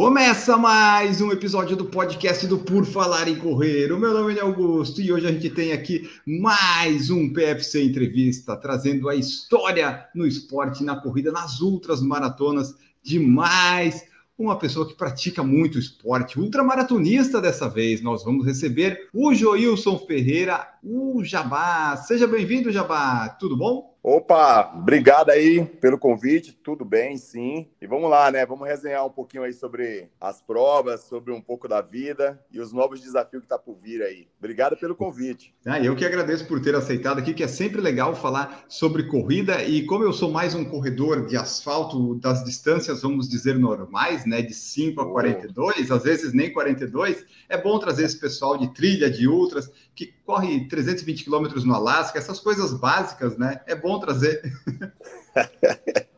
Começa mais um episódio do podcast do Por Falar em Correr. O meu nome é Augusto e hoje a gente tem aqui mais um PFC Entrevista, trazendo a história no esporte, na corrida, nas ultras maratonas de mais uma pessoa que pratica muito esporte, ultramaratonista dessa vez. Nós vamos receber o Joilson Ferreira, o Jabá. Seja bem-vindo, Jabá. Tudo bom? Opa, obrigado aí pelo convite, tudo bem, sim. E vamos lá, né? Vamos resenhar um pouquinho aí sobre as provas, sobre um pouco da vida e os novos desafios que tá por vir aí. Obrigado pelo convite. Ah, eu que agradeço por ter aceitado aqui, que é sempre legal falar sobre corrida e como eu sou mais um corredor de asfalto das distâncias, vamos dizer, normais, né, de 5 a 42, às vezes nem 42, é bom trazer esse pessoal de trilha, de ultras, que corre 320 quilômetros no Alasca, essas coisas básicas, né? É bom trazer.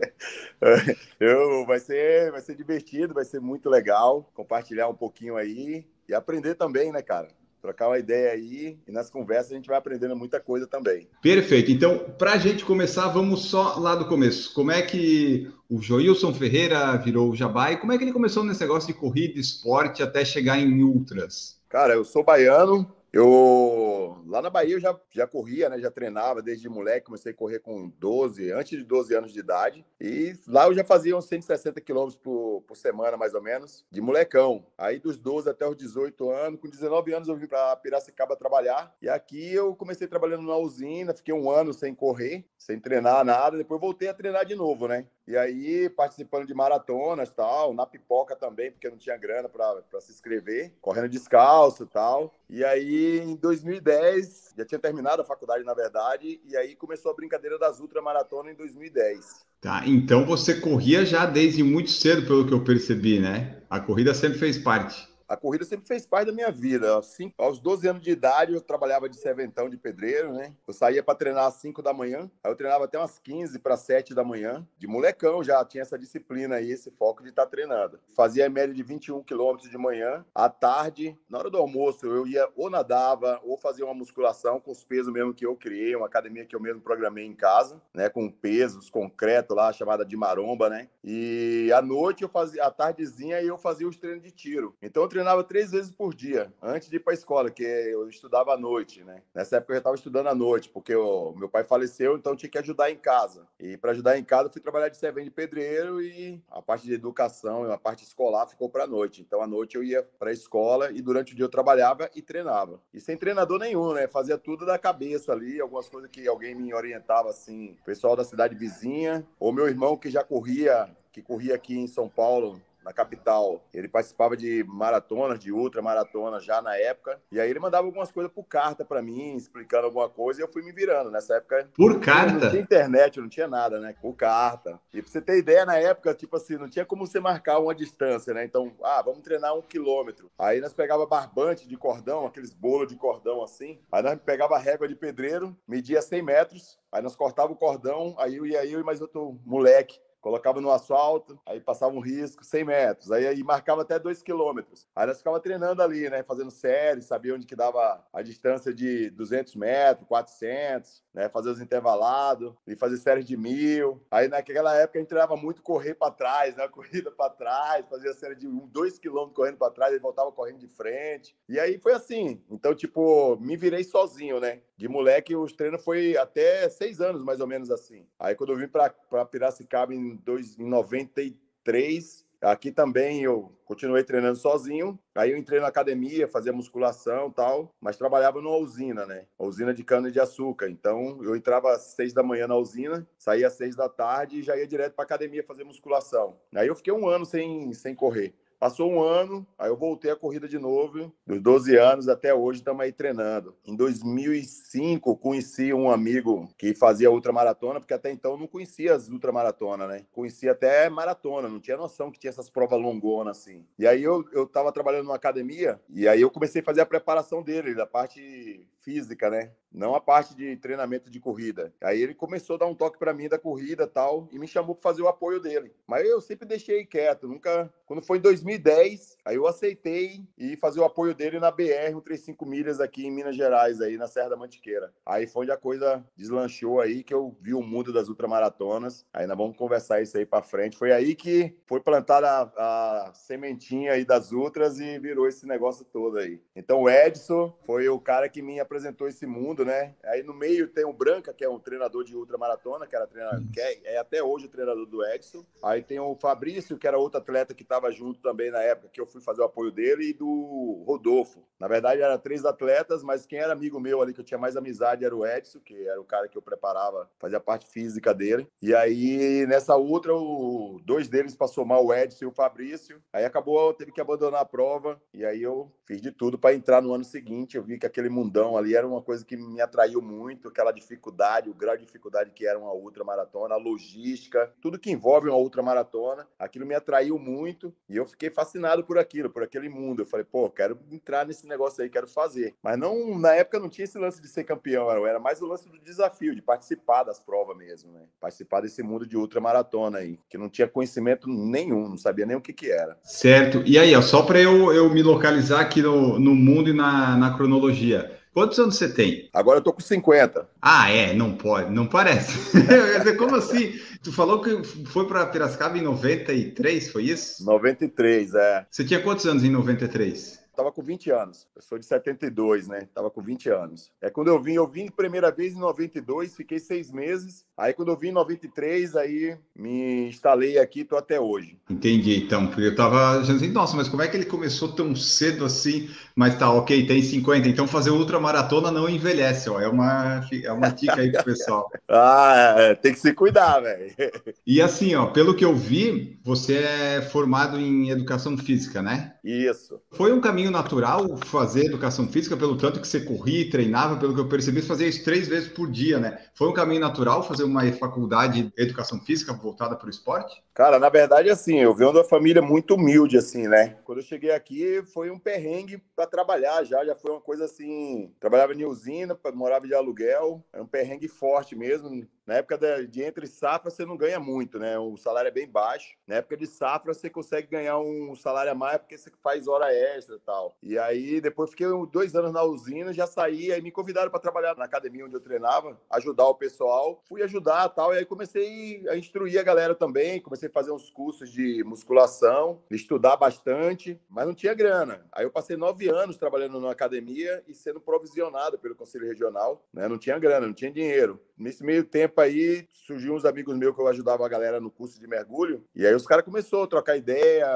Eu, vai, ser, vai ser divertido, vai ser muito legal compartilhar um pouquinho aí e aprender também, né, cara? Trocar uma ideia aí e nas conversas a gente vai aprendendo muita coisa também. Perfeito. Então, para a gente começar, vamos só lá do começo. Como é que o Joilson Ferreira virou o Jabá e como é que ele começou nesse negócio de corrida, esporte, até chegar em ultras? Cara, eu sou baiano, eu lá na Bahia eu já, já corria, né? Já treinava desde moleque, comecei a correr com 12, antes de 12 anos de idade. E lá eu já fazia uns 160 quilômetros por, por semana, mais ou menos, de molecão. Aí dos 12 até os 18 anos, com 19 anos eu vim para Piracicaba trabalhar. E aqui eu comecei trabalhando na usina, fiquei um ano sem correr, sem treinar nada. Depois voltei a treinar de novo, né? E aí participando de maratonas tal, na pipoca também, porque não tinha grana para se inscrever, correndo descalço tal. E aí em 2010, já tinha terminado a faculdade, na verdade, e aí começou a brincadeira das ultramaratonas em 2010. Tá, então você corria já desde muito cedo, pelo que eu percebi, né? A corrida sempre fez parte. A corrida sempre fez parte da minha vida. Assim, aos 12 anos de idade, eu trabalhava de serventão de pedreiro, né? Eu saía para treinar às 5 da manhã, aí eu treinava até umas 15 para 7 da manhã. De molecão já tinha essa disciplina aí, esse foco de estar tá treinando. Fazia a média de 21 quilômetros de manhã. À tarde, na hora do almoço, eu ia ou nadava ou fazia uma musculação com os pesos mesmo que eu criei, uma academia que eu mesmo programei em casa, né? Com pesos, concreto lá, chamada de maromba, né? E à noite eu fazia, à tardezinha, eu fazia os treinos de tiro. Então eu treinava três vezes por dia, antes de ir para a escola, que eu estudava à noite, né? Nessa época eu já estava estudando à noite, porque o meu pai faleceu, então eu tinha que ajudar em casa. E para ajudar em casa, eu fui trabalhar de servente de pedreiro e a parte de educação, a parte escolar ficou para a noite. Então à noite eu ia para a escola e durante o dia eu trabalhava e treinava. E sem treinador nenhum, né? Fazia tudo da cabeça ali, algumas coisas que alguém me orientava assim, pessoal da cidade vizinha, ou meu irmão que já corria, que corria aqui em São Paulo, na capital. Ele participava de maratonas, de ultramaratonas já na época. E aí ele mandava algumas coisas por carta para mim, explicando alguma coisa, e eu fui me virando. Nessa época. Por carta? Não tinha internet, não tinha nada, né? Por carta. E pra você ter ideia, na época, tipo assim, não tinha como você marcar uma distância, né? Então, ah, vamos treinar um quilômetro. Aí nós pegava barbante de cordão, aqueles bolos de cordão assim. Aí nós pegava régua de pedreiro, media 100 metros. Aí nós cortava o cordão, aí eu ia eu e mais outro moleque colocava no asfalto, aí passava um risco, 100 metros, aí, aí marcava até 2 quilômetros. Aí nós ficava treinando ali, né, fazendo séries, sabia onde que dava a distância de 200 metros, 400, né, fazer os intervalados, e fazer séries de mil. Aí naquela época a gente treinava muito correr para trás, né, corrida para trás, fazia série de 2 quilômetros correndo para trás, e voltava correndo de frente. E aí foi assim. Então, tipo, me virei sozinho, né? De moleque, os treinos foi até seis anos, mais ou menos assim. Aí quando eu vim para Piracicaba em, dois, em 93, aqui também eu continuei treinando sozinho. Aí eu entrei na academia, fazia musculação tal, mas trabalhava numa usina, né? Usina de cana de açúcar. Então eu entrava às seis da manhã na usina, saía às seis da tarde e já ia direto para academia fazer musculação. Aí eu fiquei um ano sem, sem correr. Passou um ano, aí eu voltei a corrida de novo, dos 12 anos até hoje estamos aí treinando. Em 2005, conheci um amigo que fazia ultramaratona, porque até então não conhecia as ultramaratonas, né? Conhecia até maratona, não tinha noção que tinha essas provas longonas assim. E aí eu, eu tava trabalhando numa academia, e aí eu comecei a fazer a preparação dele, da parte física, né? Não a parte de treinamento de corrida. Aí ele começou a dar um toque para mim da corrida tal, e me chamou para fazer o apoio dele. Mas eu sempre deixei quieto, nunca. Quando foi em 2010, aí eu aceitei e fazer o apoio dele na BR, um 35 milhas aqui em Minas Gerais, aí na Serra da Mantiqueira. Aí foi onde a coisa deslanchou aí, que eu vi o mundo das ultramaratonas. Aí nós vamos conversar isso aí para frente. Foi aí que foi plantada a, a sementinha aí das ultras e virou esse negócio todo aí. Então o Edson foi o cara que me apresentou esse mundo, né? Aí no meio tem o Branca, que é um treinador de ultramaratona, que era treinador, que é, é até hoje o treinador do Edson. Aí tem o Fabrício, que era outro atleta que estava junto também na época que eu fui fazer o apoio dele, e do Rodolfo. Na verdade, eram três atletas, mas quem era amigo meu ali, que eu tinha mais amizade, era o Edson, que era o cara que eu preparava, fazia parte física dele. E aí, nessa outra, o... dois deles passou mal, o Edson e o Fabrício. Aí acabou, teve que abandonar a prova. E aí eu fiz de tudo para entrar no ano seguinte. Eu vi que aquele mundão ali era uma coisa que me atraiu muito, aquela dificuldade, o grau de dificuldade que era uma ultramaratona, a logística, tudo que envolve uma ultramaratona. Aquilo me atraiu muito e eu fiquei fascinado por aquilo, por aquele mundo. Eu falei, pô, quero entrar nesse negócio aí, quero fazer. Mas não, na época não tinha esse lance de ser campeão, era mais o lance do desafio, de participar das provas mesmo, né? Participar desse mundo de ultramaratona aí, que não tinha conhecimento nenhum, não sabia nem o que que era. Certo. E aí, ó, só para eu, eu me localizar aqui no, no mundo e na, na cronologia. Quantos anos você tem? Agora eu tô com 50. Ah, é, não pode, não parece. Como assim? Tu falou que foi para Piracicaba em 93, foi isso? 93, é. Você tinha quantos anos em 93? Tava com 20 anos. Eu sou de 72, né? Tava com 20 anos. É quando eu vim, eu vim primeira vez em 92, fiquei seis meses. Aí quando eu vim em 93, aí me instalei aqui, tô até hoje. Entendi, então. Porque eu tava assim, nossa, mas como é que ele começou tão cedo assim? Mas tá, ok, tem 50. Então fazer ultramaratona não envelhece, ó. É uma, é uma dica aí pro pessoal. ah, é, tem que se cuidar, velho. e assim, ó, pelo que eu vi, você é formado em educação física, né? Isso. Foi um caminho natural fazer educação física, pelo tanto que você corria e treinava, pelo que eu percebi, você fazia isso três vezes por dia, né? Foi um caminho natural fazer uma faculdade de educação física voltada para o esporte? Cara, na verdade, assim, eu venho de uma família muito humilde, assim, né? Quando eu cheguei aqui, foi um perrengue para trabalhar já, já foi uma coisa assim. Trabalhava em usina, morava de aluguel, é um perrengue forte mesmo. Na época de, entre safra, você não ganha muito, né? O salário é bem baixo. Na época de safra, você consegue ganhar um salário a mais porque você faz hora extra e tal. E aí, depois fiquei dois anos na usina, já saí, aí me convidaram para trabalhar na academia onde eu treinava, ajudar o pessoal. Fui ajudar tal, e aí comecei a instruir a galera também. Comecei a fazer uns cursos de musculação, estudar bastante, mas não tinha grana. Aí eu passei nove anos trabalhando na academia e sendo provisionado pelo Conselho Regional, né? Não tinha grana, não tinha dinheiro. Nesse meio tempo aí, surgiu uns amigos meus que eu ajudava a galera no curso de mergulho. E aí os caras começaram a trocar ideia,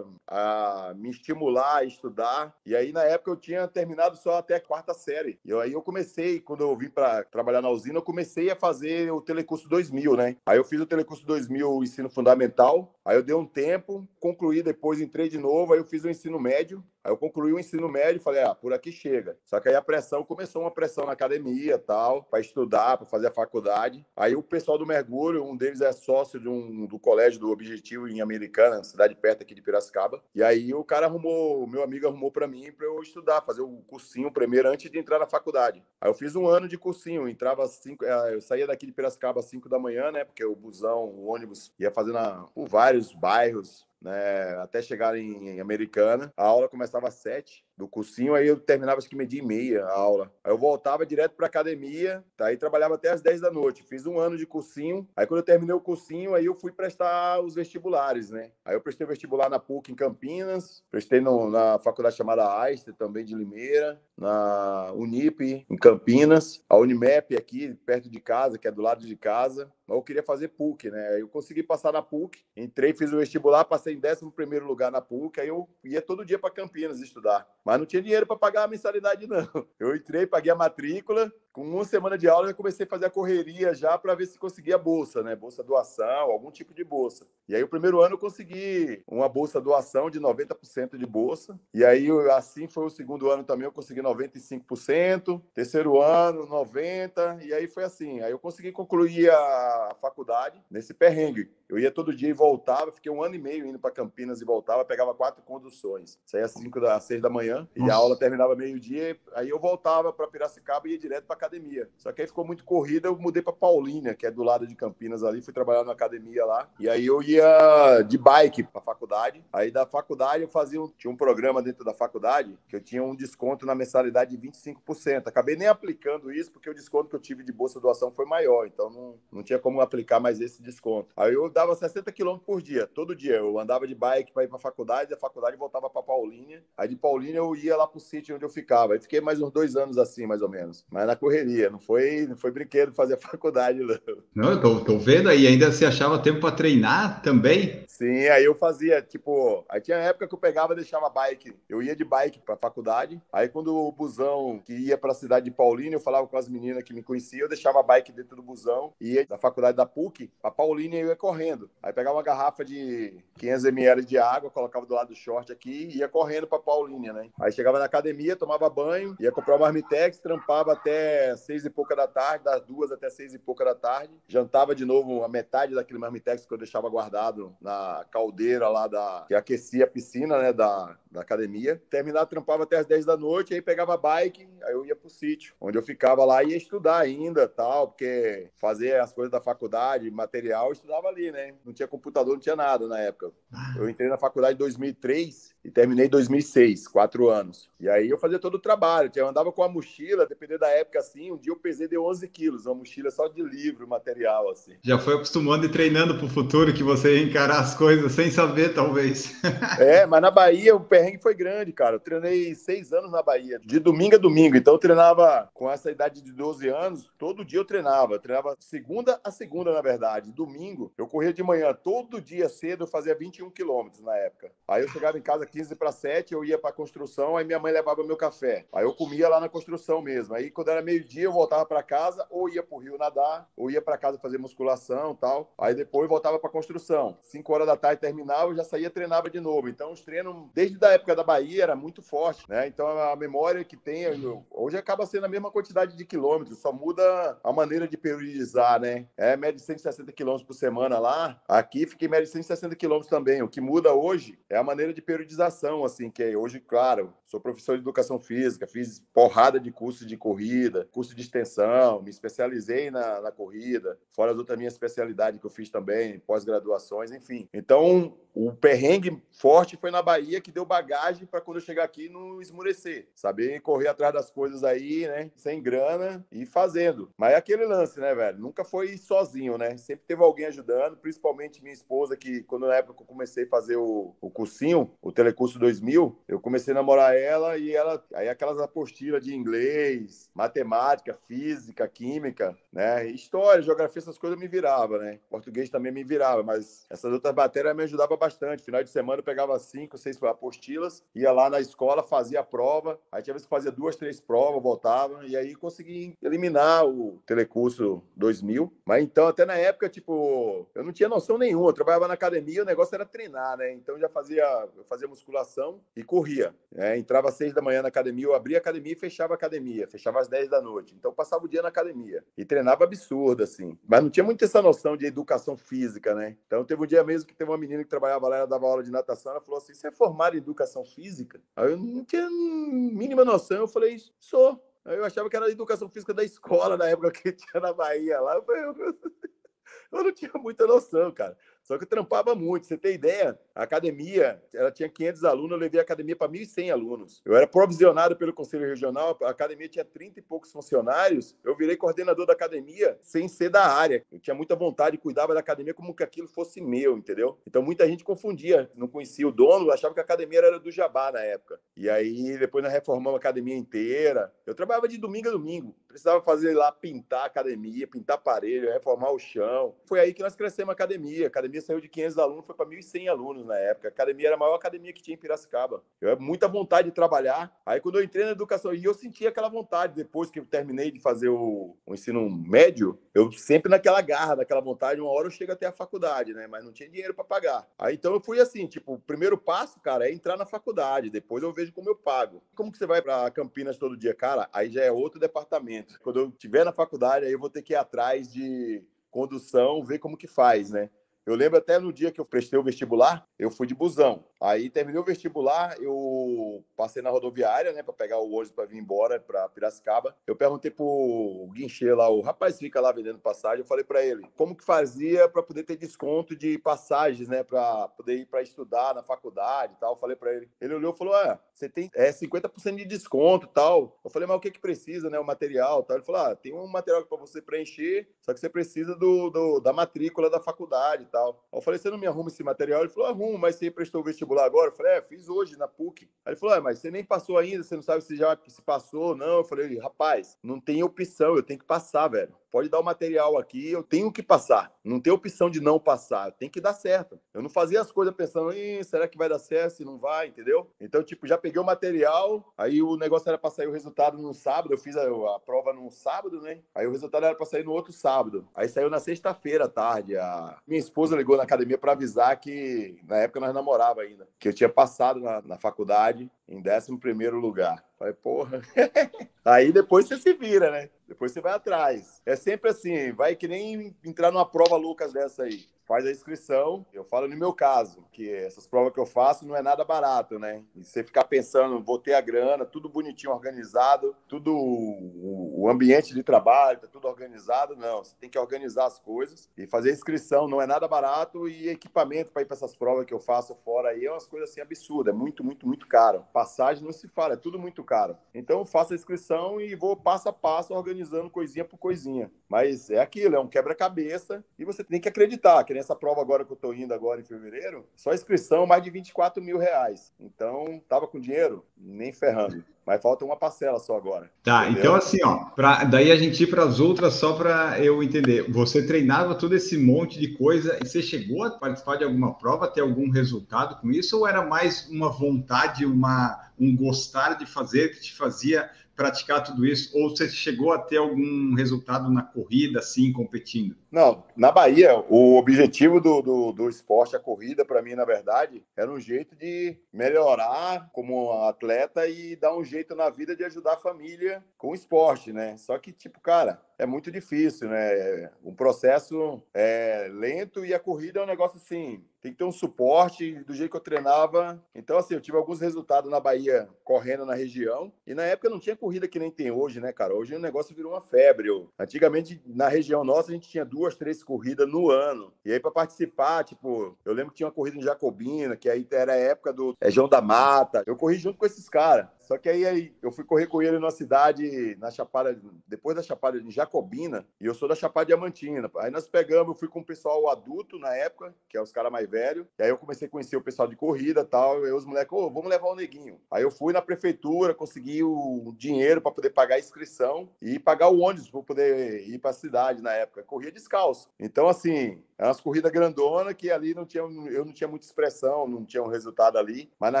a me estimular a estudar. E aí, na época, eu tinha terminado só até a quarta série. E aí eu comecei, quando eu vim para trabalhar na usina, eu comecei a fazer o Telecurso 2000, né? Aí eu fiz o Telecurso 2000 ensino fundamental. Aí eu dei um tempo, concluí depois, entrei de novo. Aí eu fiz o ensino médio. Aí eu concluí o ensino médio e falei, ah, por aqui chega. Só que aí a pressão começou uma pressão na academia, tal, para estudar, para fazer a faculdade. Aí o pessoal do mergulho, um deles é sócio de um, do colégio do Objetivo em Americana, cidade perto aqui de Piracicaba. E aí o cara arrumou, meu amigo arrumou para mim para eu estudar, fazer o cursinho primeiro antes de entrar na faculdade. Aí eu fiz um ano de cursinho, entrava cinco, eh, eu saía daqui de Piracicaba às 5 da manhã, né? Porque o busão, o ônibus ia fazendo a, por vários bairros, né, até chegar em, em, Americana. A aula começava às sete do cursinho, aí eu terminava acho que meio-dia e meia a aula. Aí eu voltava direto para academia, tá? aí trabalhava até às 10 da noite. Fiz um ano de cursinho. Aí quando eu terminei o cursinho, aí eu fui prestar os vestibulares, né? Aí eu prestei vestibular na PUC em Campinas, prestei no, na faculdade chamada Einstein, também de Limeira, na Unip em Campinas, a Unimap aqui perto de casa, que é do lado de casa. Mas eu queria fazer PUC, né? Eu consegui passar na PUC, entrei, fiz o vestibular, passei em 11 primeiro lugar na PUC, aí eu ia todo dia para Campinas estudar. Mas não tinha dinheiro para pagar a mensalidade, não. Eu entrei, paguei a matrícula, Com uma semana de aula, eu comecei a fazer a correria já para ver se conseguia bolsa, né? Bolsa doação, algum tipo de bolsa. E aí, o primeiro ano, eu consegui uma bolsa doação de 90% de bolsa. E aí, assim foi o segundo ano também, eu consegui 95%. Terceiro ano, 90%. E aí foi assim. Aí eu consegui concluir a faculdade nesse perrengue. Eu ia todo dia e voltava, fiquei um ano e meio indo para Campinas e voltava, pegava quatro conduções. Saía às 5 das 6 da manhã e a aula terminava meio-dia, aí eu voltava para Piracicaba e ia direto para academia. Só que aí ficou muito corrida, eu mudei para Paulínia, que é do lado de Campinas ali, fui trabalhar na academia lá. E aí eu ia de bike para faculdade. Aí da faculdade eu fazia um, tinha um programa dentro da faculdade que eu tinha um desconto na mensalidade de 25%. Acabei nem aplicando isso porque o desconto que eu tive de bolsa doação foi maior, então não, não tinha como aplicar mais esse desconto. Aí eu dava 60 quilômetros por dia, todo dia. Eu andava de bike para ir para a faculdade, da faculdade voltava para Paulínia. Aí de Paulínia eu ia lá para o sítio onde eu ficava. Aí fiquei mais uns dois anos assim, mais ou menos. Mas na correria, não foi, não foi brinquedo fazer a faculdade, não. Não, eu tô, tô vendo aí, ainda você achava tempo para treinar também? Sim, aí eu fazia, tipo, aí tinha época que eu pegava e deixava bike. Eu ia de bike para a faculdade. Aí quando o busão que ia para a cidade de Paulínia, eu falava com as meninas que me conheciam, eu deixava a bike dentro do busão, ia da faculdade da PUC, para Paulínia eu ia correndo. Aí pegava uma garrafa de 500 ml de água, colocava do lado do short aqui e ia correndo para Paulínia, né? Aí chegava na academia, tomava banho, ia comprar uma marmitex, trampava até seis e pouca da tarde, das duas até seis e pouca da tarde, jantava de novo a metade daquele marmitex que eu deixava guardado na caldeira lá da que aquecia a piscina, né, da, da academia. Terminava, trampava até as 10 da noite, aí pegava bike, aí eu ia pro sítio, onde eu ficava lá e ia estudar ainda, tal, porque fazer as coisas da faculdade, material, eu estudava ali, né? Não tinha computador, não tinha nada na época. Eu entrei na faculdade em 2003 e terminei em 2006, quatro anos. E aí eu fazia todo o trabalho. Eu andava com a mochila, dependendo da época assim. Um dia eu pesei de 11 quilos, uma mochila só de livro, material, assim. Já foi acostumando e treinando para o futuro que você ia encarar as coisas sem saber, talvez. é, mas na Bahia o perrengue foi grande, cara. Eu treinei seis anos na Bahia, de domingo a domingo. Então eu treinava com essa idade de 12 anos, todo dia eu treinava. Eu treinava segunda a segunda, na verdade. Domingo eu corria de manhã, todo dia cedo eu fazia 21 quilômetros na época. Aí eu chegava em casa 15 para 7, eu ia para a construção, aí minha mãe levava meu café. Aí eu comia lá na construção mesmo. Aí quando era meio-dia eu voltava para casa, ou ia para o rio nadar, ou ia para casa fazer musculação tal. Aí depois voltava para construção. 5 horas da tarde terminava, eu já saía treinava de novo. Então os treinos, desde a época da Bahia, era muito forte, né? Então a memória que tem, hoje acaba sendo a mesma quantidade de quilômetros, só muda a maneira de periodizar, né? É média de 160 quilômetros por semana lá. Aqui fiquei média de 160 quilômetros também. O que muda hoje é a maneira de periodização, assim, que é hoje, claro, sou professor de educação física, fiz porrada de cursos de corrida, curso de extensão, me especializei na, na corrida, fora as outras minhas especialidades que eu fiz também, pós-graduações, enfim. Então, o perrengue forte foi na Bahia que deu bagagem para quando eu chegar aqui não esmurecer, saber correr atrás das coisas aí, né, sem grana e fazendo. Mas é aquele lance, né, velho? Nunca foi sozinho, né? Sempre teve alguém ajudando, principalmente minha esposa que quando na época eu comecei a fazer o, o cursinho, o Telecurso 2000, eu comecei a namorar ela e ela aí aquelas apostilas de inglês, matemática, física, química, né? História, geografia, essas coisas me virava, né? Português também me virava, mas essas outras matérias me ajudavam bastante. Final de semana eu pegava cinco, seis apostilas, ia lá na escola, fazia a prova, aí tinha vezes que fazia duas, três provas, voltava, e aí consegui eliminar o telecurso 2000. Mas então, até na época, tipo, eu não tinha noção nenhuma. Eu trabalhava na academia, o negócio era treinar, né? Então já fazia, fazia musculação e corria. Né? Entrava às seis da manhã na academia, eu abria a academia e fechava a academia, fechava às dez da noite. Então passava o dia na academia e treinava absurdo, assim. Mas não tinha muito essa noção de educação física, né? Então teve um dia mesmo que teve uma menina que trabalhava lá, ela dava aula de natação, ela falou assim: você é formado em educação física? Aí eu não tinha mínima noção, eu falei, sou. Aí eu achava que era educação física da escola, na época que tinha na Bahia lá. Eu, eu, eu não tinha muita noção, cara. Só que eu trampava muito. Você tem ideia? A academia, ela tinha 500 alunos, eu levei a academia para 1.100 alunos. Eu era provisionado pelo Conselho Regional, a academia tinha 30 e poucos funcionários. Eu virei coordenador da academia sem ser da área. Eu tinha muita vontade, cuidava da academia como que aquilo fosse meu, entendeu? Então muita gente confundia, não conhecia o dono, achava que a academia era do Jabá na época. E aí depois nós reformamos a academia inteira. Eu trabalhava de domingo a domingo. Precisava fazer lá pintar a academia, pintar aparelho, reformar o chão. Foi aí que nós crescemos a academia. A academia academia saiu de 500 alunos, foi para 1.100 alunos na época. A academia era a maior academia que tinha em Piracicaba. Eu tinha muita vontade de trabalhar. Aí, quando eu entrei na educação, e eu senti aquela vontade, depois que eu terminei de fazer o, o ensino médio, eu sempre naquela garra, naquela vontade, uma hora eu chego até a faculdade, né? Mas não tinha dinheiro para pagar. Aí, então, eu fui assim, tipo, o primeiro passo, cara, é entrar na faculdade. Depois eu vejo como eu pago. Como que você vai para Campinas todo dia? Cara, aí já é outro departamento. Quando eu estiver na faculdade, aí eu vou ter que ir atrás de condução, ver como que faz, né? Eu lembro até no dia que eu prestei o vestibular, eu fui de busão. Aí terminei o vestibular, eu passei na rodoviária, né, para pegar o ônibus para vir embora para Piracicaba. Eu perguntei pro guinchê lá, o rapaz fica lá vendendo passagem, eu falei para ele, como que fazia para poder ter desconto de passagens, né, para poder ir para estudar na faculdade e tal. Eu falei para ele. Ele olhou e falou: "Ah, você tem é 50% de desconto, tal". Eu falei: "Mas o que que precisa, né, o material?", tal. Ele falou: "Ah, tem um material para você preencher, só que você precisa do, do da matrícula da faculdade, tal". Eu falei: "Você não me arruma esse material?". Ele falou: "Arrumo, mas você prestou o vestibular agora? Eu falei, é, fiz hoje na PUC. Aí ele falou, é, mas você nem passou ainda, você não sabe se já se passou ou não. Eu falei, rapaz, não tem opção, eu tenho que passar, velho pode dar o material aqui, eu tenho que passar. Não tem opção de não passar, tem que dar certo. Eu não fazia as coisas pensando, será que vai dar certo, se não vai, entendeu? Então, tipo, já peguei o material, aí o negócio era para sair o resultado no sábado, eu fiz a, a prova no sábado, né? Aí o resultado era para sair no outro sábado. Aí saiu na sexta-feira à tarde. A minha esposa ligou na academia para avisar que, na época, nós namorava ainda, que eu tinha passado na, na faculdade em 11 primeiro lugar. Falei, porra. Aí depois você se vira, né? Depois você vai atrás. É sempre assim, vai que nem entrar numa prova Lucas dessa aí faz a inscrição. Eu falo no meu caso, que essas provas que eu faço não é nada barato, né? E você ficar pensando, vou ter a grana, tudo bonitinho, organizado, tudo o ambiente de trabalho, tá tudo organizado, não. Você tem que organizar as coisas e fazer a inscrição não é nada barato e equipamento para ir para essas provas que eu faço fora aí é umas coisas assim absurdas, é muito, muito, muito caro. Passagem não se fala, é tudo muito caro. Então eu faço a inscrição e vou passo a passo organizando coisinha por coisinha. Mas é aquilo, é um quebra-cabeça e você tem que acreditar, que nessa prova agora que eu tô indo agora em fevereiro, só inscrição mais de 24 mil reais. Então, tava com dinheiro? Nem ferrando. Mas falta uma parcela só agora. Tá, entendeu? então assim, ó, pra, daí a gente ir para as outras só para eu entender. Você treinava todo esse monte de coisa e você chegou a participar de alguma prova, ter algum resultado com isso ou era mais uma vontade, uma um gostar de fazer que te fazia praticar tudo isso? Ou você chegou a ter algum resultado na corrida, assim, competindo? Não, na Bahia, o objetivo do, do, do esporte, a corrida, para mim, na verdade, era um jeito de melhorar como atleta e dar um jeito na vida de ajudar a família com o esporte, né? Só que, tipo, cara, é muito difícil, né? Um processo é lento e a corrida é um negócio assim, tem que ter um suporte do jeito que eu treinava. Então, assim, eu tive alguns resultados na Bahia correndo na região. E na época não tinha corrida que nem tem hoje, né, cara? Hoje o negócio virou uma febre. Antigamente, na região nossa, a gente tinha duas, três corridas no ano. E aí, para participar, tipo, eu lembro que tinha uma corrida em Jacobina, que aí era a época do é, João da Mata. Eu corri junto com esses caras. Só que aí, aí eu fui correr com ele numa cidade, na Chapada, depois da Chapada de Jacobina, e eu sou da Chapada Diamantina. Aí nós pegamos, eu fui com o pessoal adulto na época, que é os caras mais velhos, e aí eu comecei a conhecer o pessoal de corrida tal, e os moleques, ô, oh, vamos levar o neguinho. Aí eu fui na prefeitura, consegui o dinheiro para poder pagar a inscrição e pagar o ônibus para poder ir para a cidade na época. Corria descalço. Então, assim, é umas corridas grandona que ali não tinha, eu não tinha muita expressão, não tinha um resultado ali. Mas na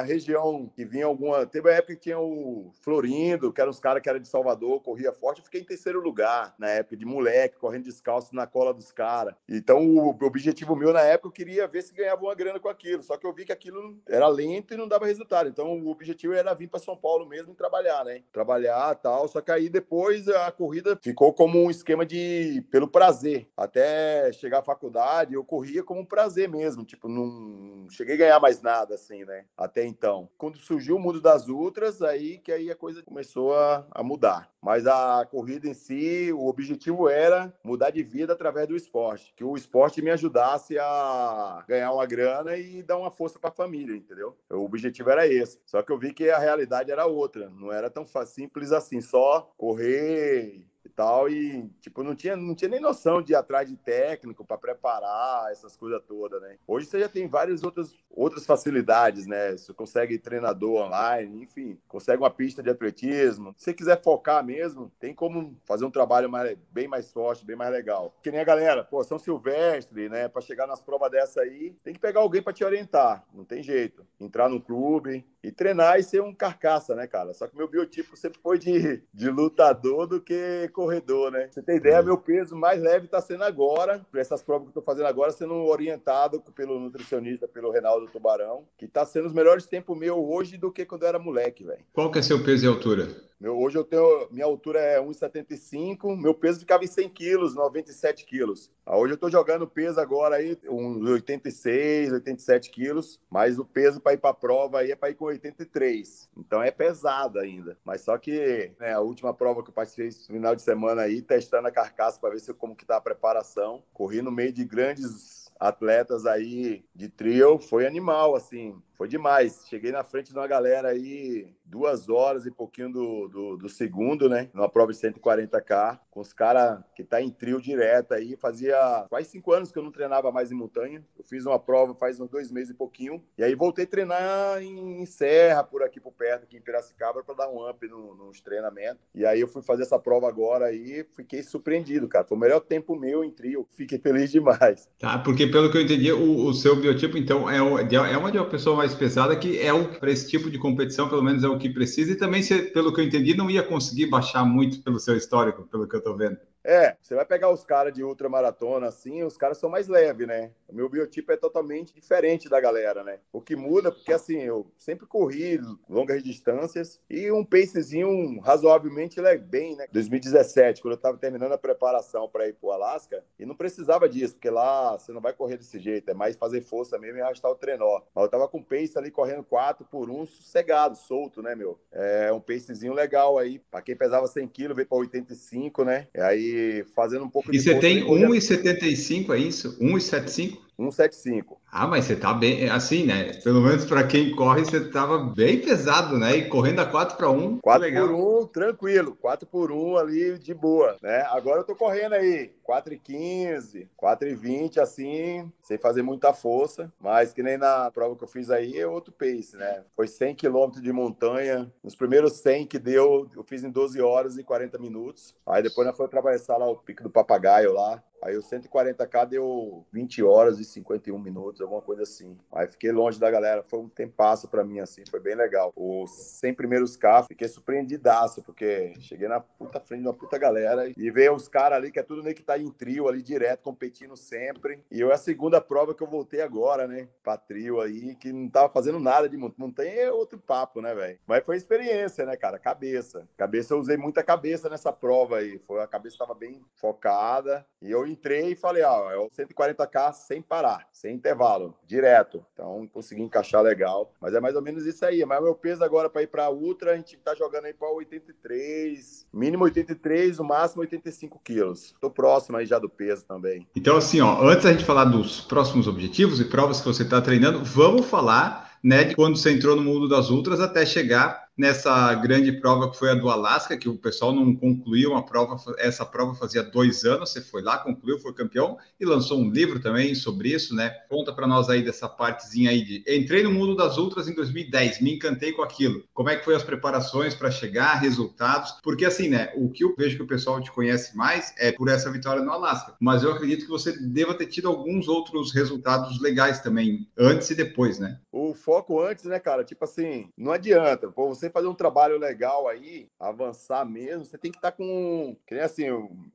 região que vinha alguma. Teve uma época que tinha o Florindo, que eram os caras que eram de Salvador, corria forte. Eu fiquei em terceiro lugar na época, de moleque, correndo descalço na cola dos caras. Então o objetivo meu na época, eu queria ver se ganhava uma grana com aquilo. Só que eu vi que aquilo era lento e não dava resultado. Então o objetivo era vir para São Paulo mesmo e trabalhar, né? Trabalhar tal. Só que aí depois a corrida ficou como um esquema de pelo prazer. Até chegar à faculdade eu corria como um prazer mesmo, tipo, não cheguei a ganhar mais nada, assim, né? Até então. Quando surgiu o mundo das ultras, aí que aí a coisa começou a, a mudar. Mas a corrida em si, o objetivo era mudar de vida através do esporte, que o esporte me ajudasse a ganhar uma grana e dar uma força para a família, entendeu? O objetivo era esse. Só que eu vi que a realidade era outra, não era tão simples assim, só correr e tal. E, tipo, não tinha, não tinha nem noção de ir atrás de técnico para preparar essas coisas todas, né? Hoje você já tem várias outras, outras facilidades, né? Você consegue treinador online, enfim, consegue uma pista de atletismo. Se você quiser focar mesmo, tem como fazer um trabalho mais, bem mais forte, bem mais legal. Que nem a galera, pô, São Silvestre, né? Para chegar nas provas dessa aí, tem que pegar alguém para te orientar. Não tem jeito. Entrar no clube e treinar e ser um carcaça, né, cara? Só que meu biotipo sempre foi de, de lutador do que corredor, né? Você tem ideia, meu peso mais leve está sendo agora, por essas provas que eu tô fazendo agora, sendo orientado pelo nutricionista, pelo Reinaldo Tubarão, que tá sendo os melhores tempos meu hoje do que quando eu era moleque, velho. Qual que é seu peso e altura? Meu, hoje eu tenho. Minha altura é 1,75, meu peso ficava em 100 quilos, 97 quilos. Ah, hoje eu tô jogando peso agora aí, uns 86, 87 quilos, mas o peso para ir para prova aí é para ir com 83. Então é pesado ainda. Mas só que né, a última prova que eu participei esse final de semana aí, testando a carcaça para ver se, como que tá a preparação. Corri no meio de grandes atletas aí de trio, foi animal, assim foi demais. Cheguei na frente de uma galera aí, duas horas e pouquinho do, do, do segundo, né? Numa prova de 140K, com os caras que tá em trio direto aí. Fazia quase cinco anos que eu não treinava mais em montanha. Eu fiz uma prova faz uns dois meses e pouquinho. E aí voltei a treinar em, em Serra, por aqui por perto, aqui em Piracicaba, para dar um up no, nos treinamentos. E aí eu fui fazer essa prova agora aí, fiquei surpreendido, cara. Foi o melhor tempo meu em trio. Fiquei feliz demais. Tá, porque pelo que eu entendi, o, o seu biotipo, então, é, é uma de uma pessoa mais mais pesada, que é o para esse tipo de competição, pelo menos é o que precisa, e também, se, pelo que eu entendi, não ia conseguir baixar muito pelo seu histórico, pelo que eu estou vendo. É, você vai pegar os caras de ultramaratona, assim, os caras são mais leves, né? O meu biotipo é totalmente diferente da galera, né? O que muda, porque assim, eu sempre corri longas distâncias e um pacezinho razoavelmente bem, né? 2017, quando eu tava terminando a preparação para ir pro Alasca, e não precisava disso, porque lá você não vai correr desse jeito, é mais fazer força mesmo e arrastar o trenó. Mas eu tava com pace ali correndo 4 por 1, sossegado, solto, né, meu? É um pacezinho legal aí, para quem pesava 100 kg, veio para 85, né? E aí fazendo um pouco e de. E você tem 1,75, é isso? 1,75? 175. Ah, mas você tá bem, assim, né? Pelo menos para quem corre, você tava bem pesado, né? E correndo a 4 para 1. 4 legal. por 1, tranquilo. 4 por 1 ali de boa, né? Agora eu tô correndo aí 4 e 15, 4 e 20, assim, sem fazer muita força, mas que nem na prova que eu fiz aí é outro pace, né? Foi 100 km de montanha. Nos primeiros 100 que deu, eu fiz em 12 horas e 40 minutos. Aí depois nós fomos atravessar lá o Pico do Papagaio lá. Aí o 140k deu 20 horas e 51 minutos, alguma coisa assim. Aí fiquei longe da galera, foi um tempasso para mim, assim, foi bem legal. Os 100 primeiros carros, fiquei surpreendidaço, porque cheguei na puta frente de uma puta galera e veio os caras ali, que é tudo nem que tá em trio ali direto, competindo sempre. E eu é a segunda prova que eu voltei agora, né, pra trio aí, que não tava fazendo nada de montanha, é outro papo, né, velho? Mas foi experiência, né, cara? Cabeça. Cabeça, eu usei muita cabeça nessa prova aí. Foi, a cabeça tava bem focada e eu entrei e falei, ó, é o 140k sem parar, sem intervalo, direto. Então consegui encaixar legal. Mas é mais ou menos isso aí. Mas o meu peso agora para ir para Ultra, a gente tá jogando aí para 83, mínimo 83, o máximo 85 quilos. Tô próximo aí já do peso também. Então, assim, ó, antes da gente falar dos próximos objetivos e provas que você tá treinando, vamos falar né, de quando você entrou no mundo das ultras até chegar nessa grande prova que foi a do Alasca, que o pessoal não concluiu uma prova, essa prova fazia dois anos, você foi lá, concluiu, foi campeão e lançou um livro também sobre isso, né? Conta para nós aí dessa partezinha aí de entrei no mundo das ultras em 2010, me encantei com aquilo. Como é que foi as preparações para chegar, resultados? Porque assim, né, o que eu vejo que o pessoal te conhece mais é por essa vitória no Alasca, mas eu acredito que você deva ter tido alguns outros resultados legais também, antes e depois, né? O foco antes, né, cara, tipo assim, não adianta, pô, você fazer um trabalho legal aí, avançar mesmo, você tem que estar tá com. Que nem assim,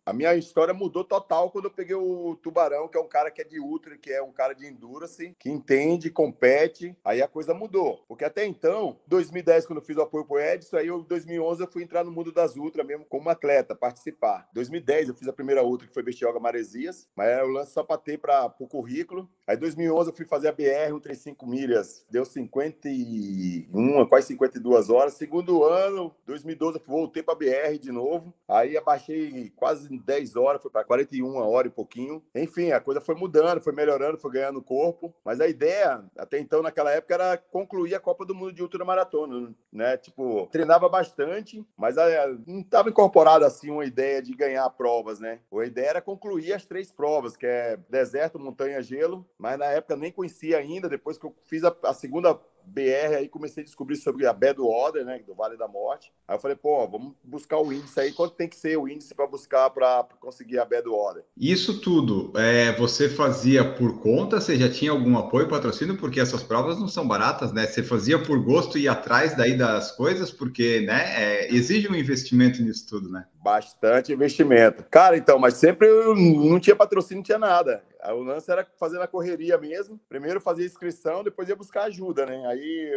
a minha história mudou total quando eu peguei o Tubarão, que é um cara que é de ultra, que é um cara de endurance, que entende, compete. Aí a coisa mudou. Porque até então, 2010, quando eu fiz o apoio pro Edson, aí em 2011 eu fui entrar no mundo das ultra mesmo como atleta, participar. 2010 eu fiz a primeira ultra, que foi Bestioga Maresias, mas era o lance só para ter para o currículo. Aí 2011 eu fui fazer a BR, um 35 milhas, deu 51, quase 52 horas. Segundo ano, 2012, eu voltei para BR de novo. Aí abaixei quase 10 horas, foi para 41 hora e pouquinho. Enfim, a coisa foi mudando, foi melhorando, foi ganhando corpo. Mas a ideia, até então, naquela época, era concluir a Copa do Mundo de ultramaratona, né? Tipo, treinava bastante, mas eh, não estava incorporado assim uma ideia de ganhar provas, né? A ideia era concluir as três provas, que é deserto, montanha, gelo. Mas na época nem conhecia ainda. Depois que eu fiz a, a segunda BR, aí comecei a descobrir sobre a Bad Order, né, do Vale da Morte. Aí eu falei, pô, vamos buscar o índice aí. Quanto tem que ser o índice para buscar para conseguir a Bad Order? Isso tudo, é, você fazia por conta? Você já tinha algum apoio, patrocínio? Porque essas provas não são baratas, né? Você fazia por gosto e atrás daí das coisas, porque, né, é, exige um investimento nisso tudo, né? Bastante investimento. Cara, então, mas sempre não tinha patrocínio, não tinha nada. O lance era fazer na correria mesmo. Primeiro fazia inscrição, depois ia buscar ajuda, né? Aí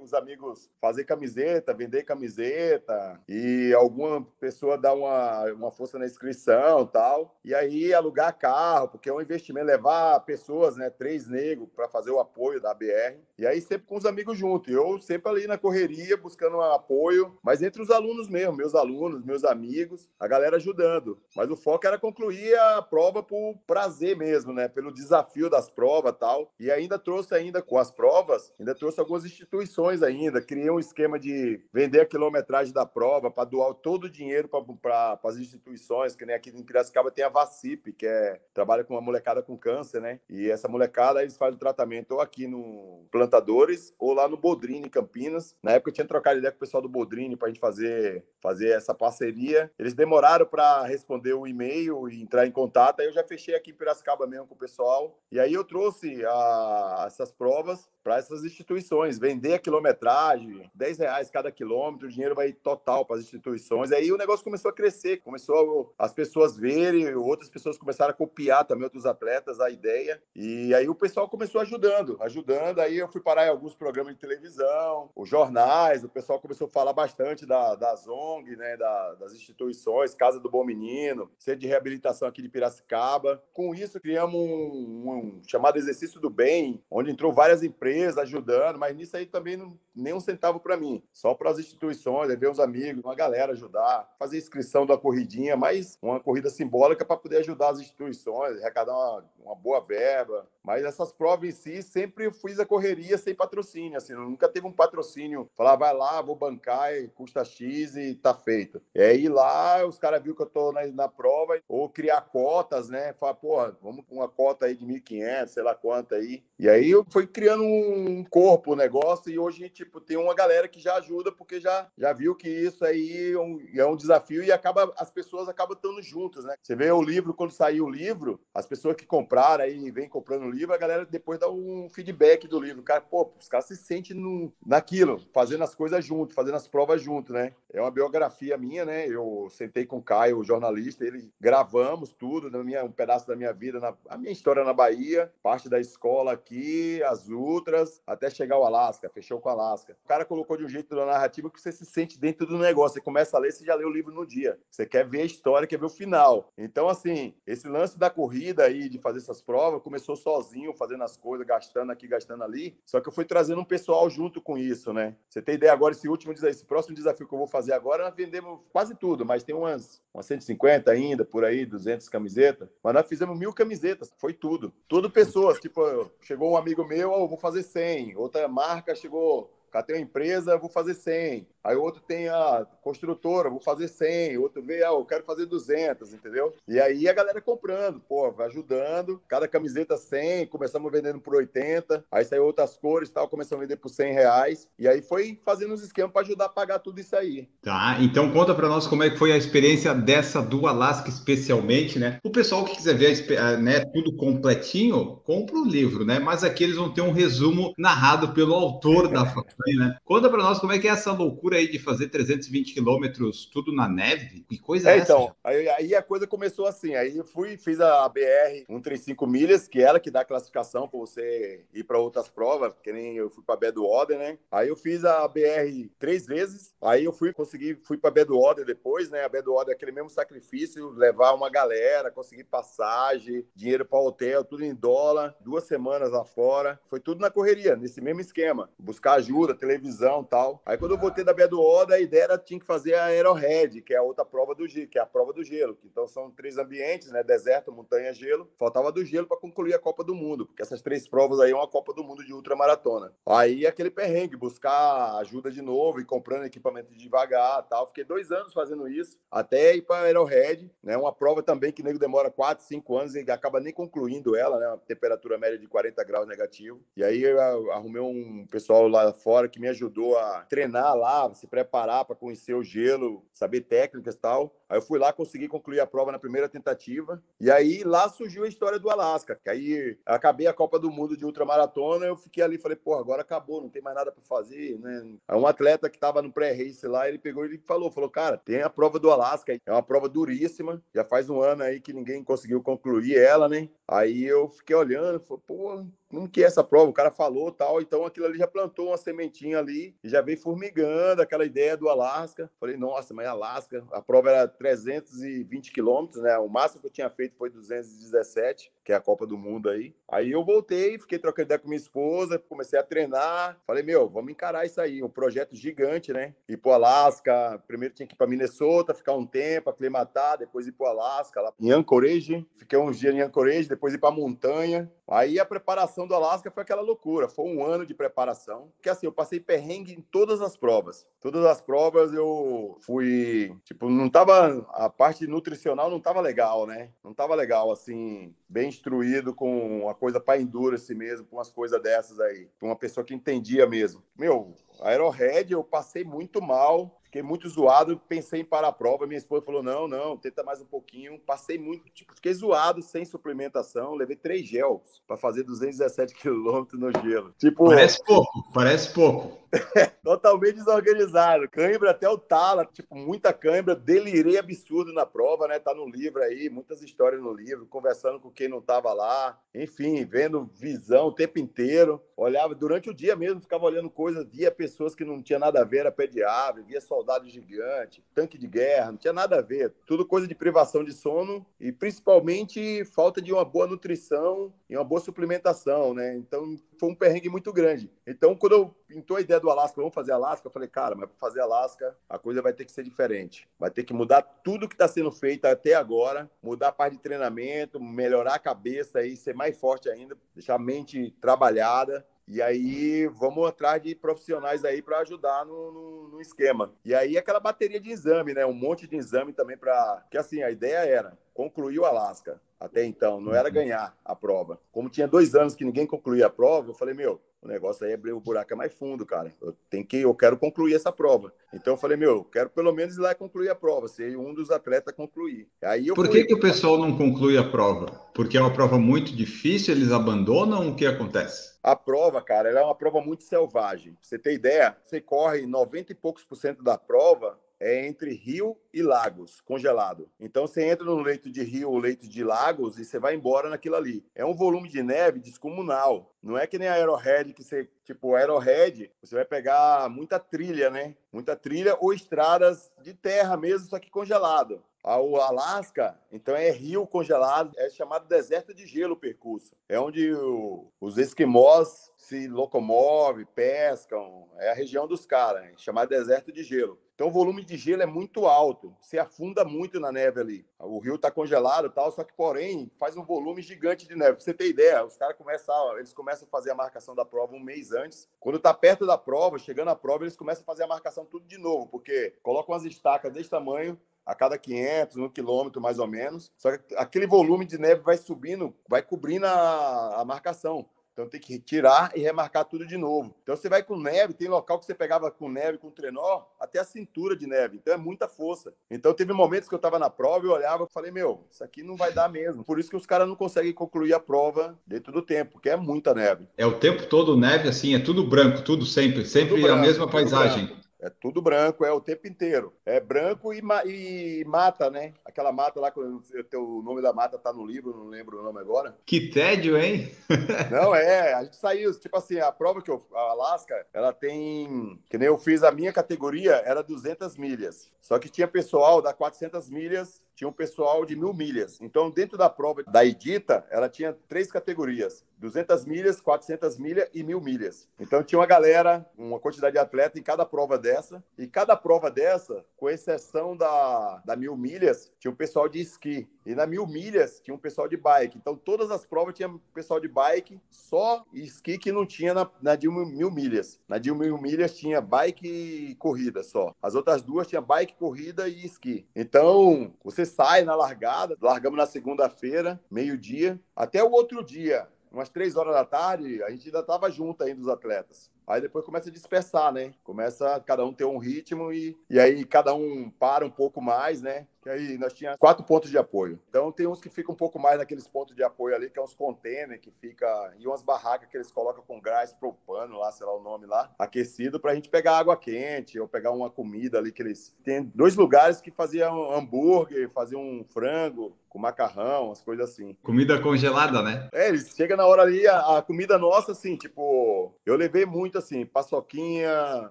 os amigos fazer camiseta, vender camiseta e alguma pessoa dar uma, uma força na inscrição tal. E aí alugar carro, porque é um investimento, levar pessoas, né? Três negros para fazer o apoio da BR. E aí sempre com os amigos juntos. Eu sempre ali na correria, buscando um apoio, mas entre os alunos mesmo, meus alunos, meus amigos, a galera ajudando. Mas o foco era concluir a prova por prazer mesmo, né? Pelo desafio das provas tal. E ainda trouxe ainda com as provas, ainda trouxe algumas instituições ainda. Criei um esquema de vender a quilometragem da prova para doar todo o dinheiro para as instituições, que nem aqui em Piracicaba tem a Vacip, que é trabalha com uma molecada com câncer, né? E essa molecada eles fazem o tratamento ou aqui no Plantadores ou lá no Bodrini, em Campinas. Na época eu tinha trocado ideia com o pessoal do Bodrini para a gente fazer, fazer essa parceria. Eles demoraram para responder o e-mail e entrar em contato. Aí eu já fechei aqui em Piracicaba mesmo com o pessoal. E aí eu trouxe a, essas provas para essas instituições, vender a quilometragem, 10 reais cada quilômetro, o dinheiro vai total para as instituições. Aí o negócio começou a crescer, começou as pessoas verem, outras pessoas começaram a copiar também outros atletas a ideia. E aí o pessoal começou ajudando, ajudando. Aí eu fui parar em alguns programas de televisão, os jornais, o pessoal começou a falar bastante da, da ZONG, né, da, das instituições, Casa do Bom Menino, Centro de Reabilitação aqui de Piracicaba. Com isso, criamos um, um chamado Exercício do Bem, onde entrou várias empresas empresa ajudando, mas nisso aí também não, nem um centavo para mim, só para as instituições, ver os amigos, uma galera ajudar, fazer inscrição da corridinha, mais uma corrida simbólica para poder ajudar as instituições, arrecadar uma, uma boa verba. Mas essas provas em si, sempre fiz a correria sem patrocínio, assim, nunca teve um patrocínio, falar, vai lá, vou bancar, e custa X e tá feito. E aí lá, os caras viram que eu tô na, na prova, ou criar cotas, né, falar, porra, vamos com uma cota aí de 1.500, sei lá quanto aí. E aí eu fui criando um um corpo o negócio e hoje tipo tem uma galera que já ajuda porque já já viu que isso aí é um, é um desafio e acaba as pessoas acabam estando juntas, né? Você vê o livro quando saiu o livro, as pessoas que compraram aí vem comprando livro, a galera depois dá um feedback do livro, cara, pô, os caras se sentem no, naquilo, fazendo as coisas junto, fazendo as provas junto, né? É uma biografia minha, né? Eu sentei com o Caio, o jornalista, ele gravamos tudo, na minha, um pedaço da minha vida, na, a minha história na Bahia, parte da escola aqui, as ultras até chegar ao Alasca, fechou com o Alasca. O cara colocou de um jeito da narrativa que você se sente dentro do negócio. Você começa a ler, você já leu o livro no dia. Você quer ver a história, quer ver o final. Então, assim, esse lance da corrida aí, de fazer essas provas, começou sozinho, fazendo as coisas, gastando aqui, gastando ali. Só que eu fui trazendo um pessoal junto com isso, né? Você tem ideia agora, esse último desafio, esse próximo desafio que eu vou fazer agora, nós vendemos quase tudo, mas tem umas, umas 150 ainda, por aí, 200 camisetas. Mas nós fizemos mil camisetas, foi tudo. Tudo pessoas, tipo, chegou um amigo meu, oh, vou fazer 100. Outra marca chegou, catei uma empresa, vou fazer 100. Aí outro tem a construtora, vou fazer 100. Outro vê, ah, eu quero fazer 200, entendeu? E aí a galera comprando, pô, vai ajudando. Cada camiseta 100, começamos vendendo por 80. Aí saiu outras cores tal, começamos a vender por 100 reais. E aí foi fazendo os esquemas para ajudar a pagar tudo isso aí. Tá, então conta para nós como é que foi a experiência dessa do Alaska especialmente, né? O pessoal que quiser ver né, tudo completinho, compra o livro, né? Mas aqui eles vão ter um resumo narrado pelo autor da façanha, né? Conta para nós como é que é essa loucura aí de fazer 320 quilômetros tudo na neve? Que coisa é, é então, essa? Aí, aí, a coisa começou assim. Aí eu fui, fiz a BR 135 milhas, que é ela que dá a classificação para você ir para outras provas, que nem eu fui para Bedo Order, né? Aí eu fiz a BR três vezes. Aí eu fui consegui, fui para Bedo Order depois, né? A Bedo Order é aquele mesmo sacrifício, levar uma galera, conseguir passagem, dinheiro para hotel, tudo em dólar, duas semanas lá fora. Foi tudo na correria, nesse mesmo esquema. Buscar ajuda, ajuda, televisão tal. Aí quando eu voltei da Bia do Oda, a ideia era tinha que fazer a Aerohead, que é a outra prova do gelo, que é a prova do gelo. Então são três ambientes, né? Deserto, montanha, gelo. Faltava do gelo para concluir a Copa do Mundo, porque essas três provas aí é uma Copa do Mundo de ultramaratona. Aí aquele perrengue, buscar ajuda de novo e comprando equipamento devagar tal. Fiquei dois anos fazendo isso, até ir para Aerohead, né? Uma prova também que nego demora quatro, cinco anos e acaba nem concluindo ela, né? Uma temperatura média de 40 graus negativo. E aí eu arrumei um pessoal lá fora que me ajudou a treinar lá, se preparar para conhecer o gelo, saber técnicas e tal. Aí eu fui lá, consegui concluir a prova na primeira tentativa. E aí lá surgiu a história do Alasca. Que aí acabei a Copa do Mundo de ultramaratona, eu fiquei ali, falei, pô, agora acabou, não tem mais nada para fazer, né? Aí um atleta que estava no pré-race lá, ele pegou e falou, falou, cara, tem a prova do Alasca, é uma prova duríssima, já faz um ano aí que ninguém conseguiu concluir ela, né? Aí eu fiquei olhando, falei, pô, como que é essa prova? O cara falou tal, então aquilo ali já plantou uma sementinha ali e já veio formigando aquela ideia do Alasca. Falei, nossa, mas Alasca, a prova era 320 quilômetros, né? O máximo que eu tinha feito foi 217, que é a Copa do Mundo aí. Aí eu voltei, fiquei trocando ideia com minha esposa, comecei a treinar. Falei, meu, vamos encarar isso aí, um projeto gigante, né? Ir pro Alasca, primeiro tinha que ir para Minnesota, ficar um tempo, aclimatar, depois ir pro Alasca, lá em Anchorage. Fiquei uns dias em Anchorage, depois ir para montanha. Aí a preparação do Alasca foi aquela loucura, foi um ano de preparação. Porque assim, eu passei perrengue em todas as provas. Todas as provas eu fui, tipo, não tava a parte nutricional não tava legal, né? Não tava legal assim, bem instruído com uma coisa para endurance mesmo, com umas coisas dessas aí, uma pessoa que entendia mesmo. Meu, Aerohead eu passei muito mal, fiquei muito zoado, pensei em parar a prova, minha esposa falou, não, não, tenta mais um pouquinho, passei muito, tipo, fiquei zoado, sem suplementação, levei três gels para fazer 217 quilômetros no gelo. Tipo... Parece pouco, parece pouco. Totalmente desorganizado. Cãibra até o tala, tipo, muita cãibra. Delirei absurdo na prova, né? Tá no livro aí, muitas histórias no livro, conversando com quem não tava lá. Enfim, vendo visão o tempo inteiro. Olhava durante o dia mesmo, ficava olhando coisas, via pessoas que não tinha nada a ver, era pé de árvore, via soldado gigante, tanque de guerra, não tinha nada a ver. Tudo coisa de privação de sono e principalmente falta de uma boa nutrição e uma boa suplementação, né? Então foi um perrengue muito grande. Então, quando eu pintou a ideia do Alasca, vamos fazer Alasca, eu falei, cara, mas para fazer Alasca, a coisa vai ter que ser diferente. Vai ter que mudar tudo que está sendo feito até agora, mudar a parte de treinamento, melhorar a cabeça aí, ser mais forte ainda, deixar a mente trabalhada. E aí vamos atrás de profissionais aí para ajudar no, no, no, esquema. E aí aquela bateria de exame, né? Um monte de exame também para. Que assim, a ideia era concluir o Alasca até então, não era uhum. ganhar a prova. Como tinha dois anos que ninguém concluía a prova, eu falei, meu, o negócio aí é o buraco é mais fundo, cara. Eu tenho que, eu quero concluir essa prova. Então eu falei, meu, eu quero pelo menos ir lá concluir a prova, ser um dos atletas a concluir. Aí Por que, fui... que o pessoal não conclui a prova? Porque é uma prova muito difícil, eles abandonam, o que acontece? A prova, cara, ela é uma prova muito selvagem. Pra você ter ideia, você corre 90 e poucos por cento da prova é entre rio e lagos, congelado. Então você entra no leito de rio ou leito de lagos e você vai embora naquilo ali. É um volume de neve descomunal. Não é que nem a Aerohead, que você, tipo, Aerohead, você vai pegar muita trilha, né? Muita trilha ou estradas de terra mesmo, só que congelado. O Alasca, então, é rio congelado, é chamado deserto de gelo o percurso. É onde o, os esquimós se locomovem, pescam, é a região dos caras, é chamado deserto de gelo. Então o volume de gelo é muito alto, se afunda muito na neve ali. O rio está congelado, tal, só que porém faz um volume gigante de neve. Pra você ter ideia, os caras começam, eles começam a fazer a marcação da prova um mês antes. Quando está perto da prova, chegando à prova, eles começam a fazer a marcação tudo de novo, porque colocam as estacas desse tamanho a cada 500, um quilômetro mais ou menos. Só que aquele volume de neve vai subindo, vai cobrindo a, a marcação. Então tem que tirar e remarcar tudo de novo. Então você vai com neve, tem local que você pegava com neve, com trenó, até a cintura de neve. Então é muita força. Então teve momentos que eu estava na prova e olhava e falei, meu, isso aqui não vai dar mesmo. Por isso que os caras não conseguem concluir a prova dentro do tempo, porque é muita neve. É o tempo todo neve, assim, é tudo branco, tudo sempre, sempre branco, a mesma paisagem. É tudo branco, é o tempo inteiro. É branco e, ma e mata, né? Aquela mata lá, o nome da mata tá no livro, não lembro o nome agora. Que tédio, hein? não, é, a gente saiu, tipo assim, a prova que eu, a Alaska, ela tem, que nem eu fiz a minha categoria, era 200 milhas. Só que tinha pessoal da 400 milhas tinha um pessoal de mil milhas. Então, dentro da prova da Edita, ela tinha três categorias: 200 milhas, 400 milhas e mil milhas. Então, tinha uma galera, uma quantidade de atleta em cada prova dessa. E cada prova dessa, com exceção da, da mil milhas, tinha um pessoal de esqui. E na mil milhas tinha um pessoal de bike. Então, todas as provas tinha pessoal de bike, só esqui que não tinha na, na de mil, mil milhas. Na de mil milhas tinha bike e corrida só. As outras duas tinha bike, corrida e esqui. Então, você sai na largada, largamos na segunda-feira, meio-dia, até o outro dia, umas três horas da tarde, a gente ainda estava junto ainda os atletas. Aí depois começa a dispersar, né? Começa cada um ter um ritmo e, e aí cada um para um pouco mais, né? Que aí nós tínhamos quatro pontos de apoio. Então tem uns que ficam um pouco mais naqueles pontos de apoio ali, que é uns containers que fica e umas barracas que eles colocam com gás propano lá, sei lá o nome lá, aquecido pra gente pegar água quente ou pegar uma comida ali que eles tem dois lugares que faziam hambúrguer, faziam um frango, com macarrão, as coisas assim. Comida congelada, né? É, eles chegam na hora ali, a, a comida nossa, assim, tipo, eu levei muito assim, paçoquinha,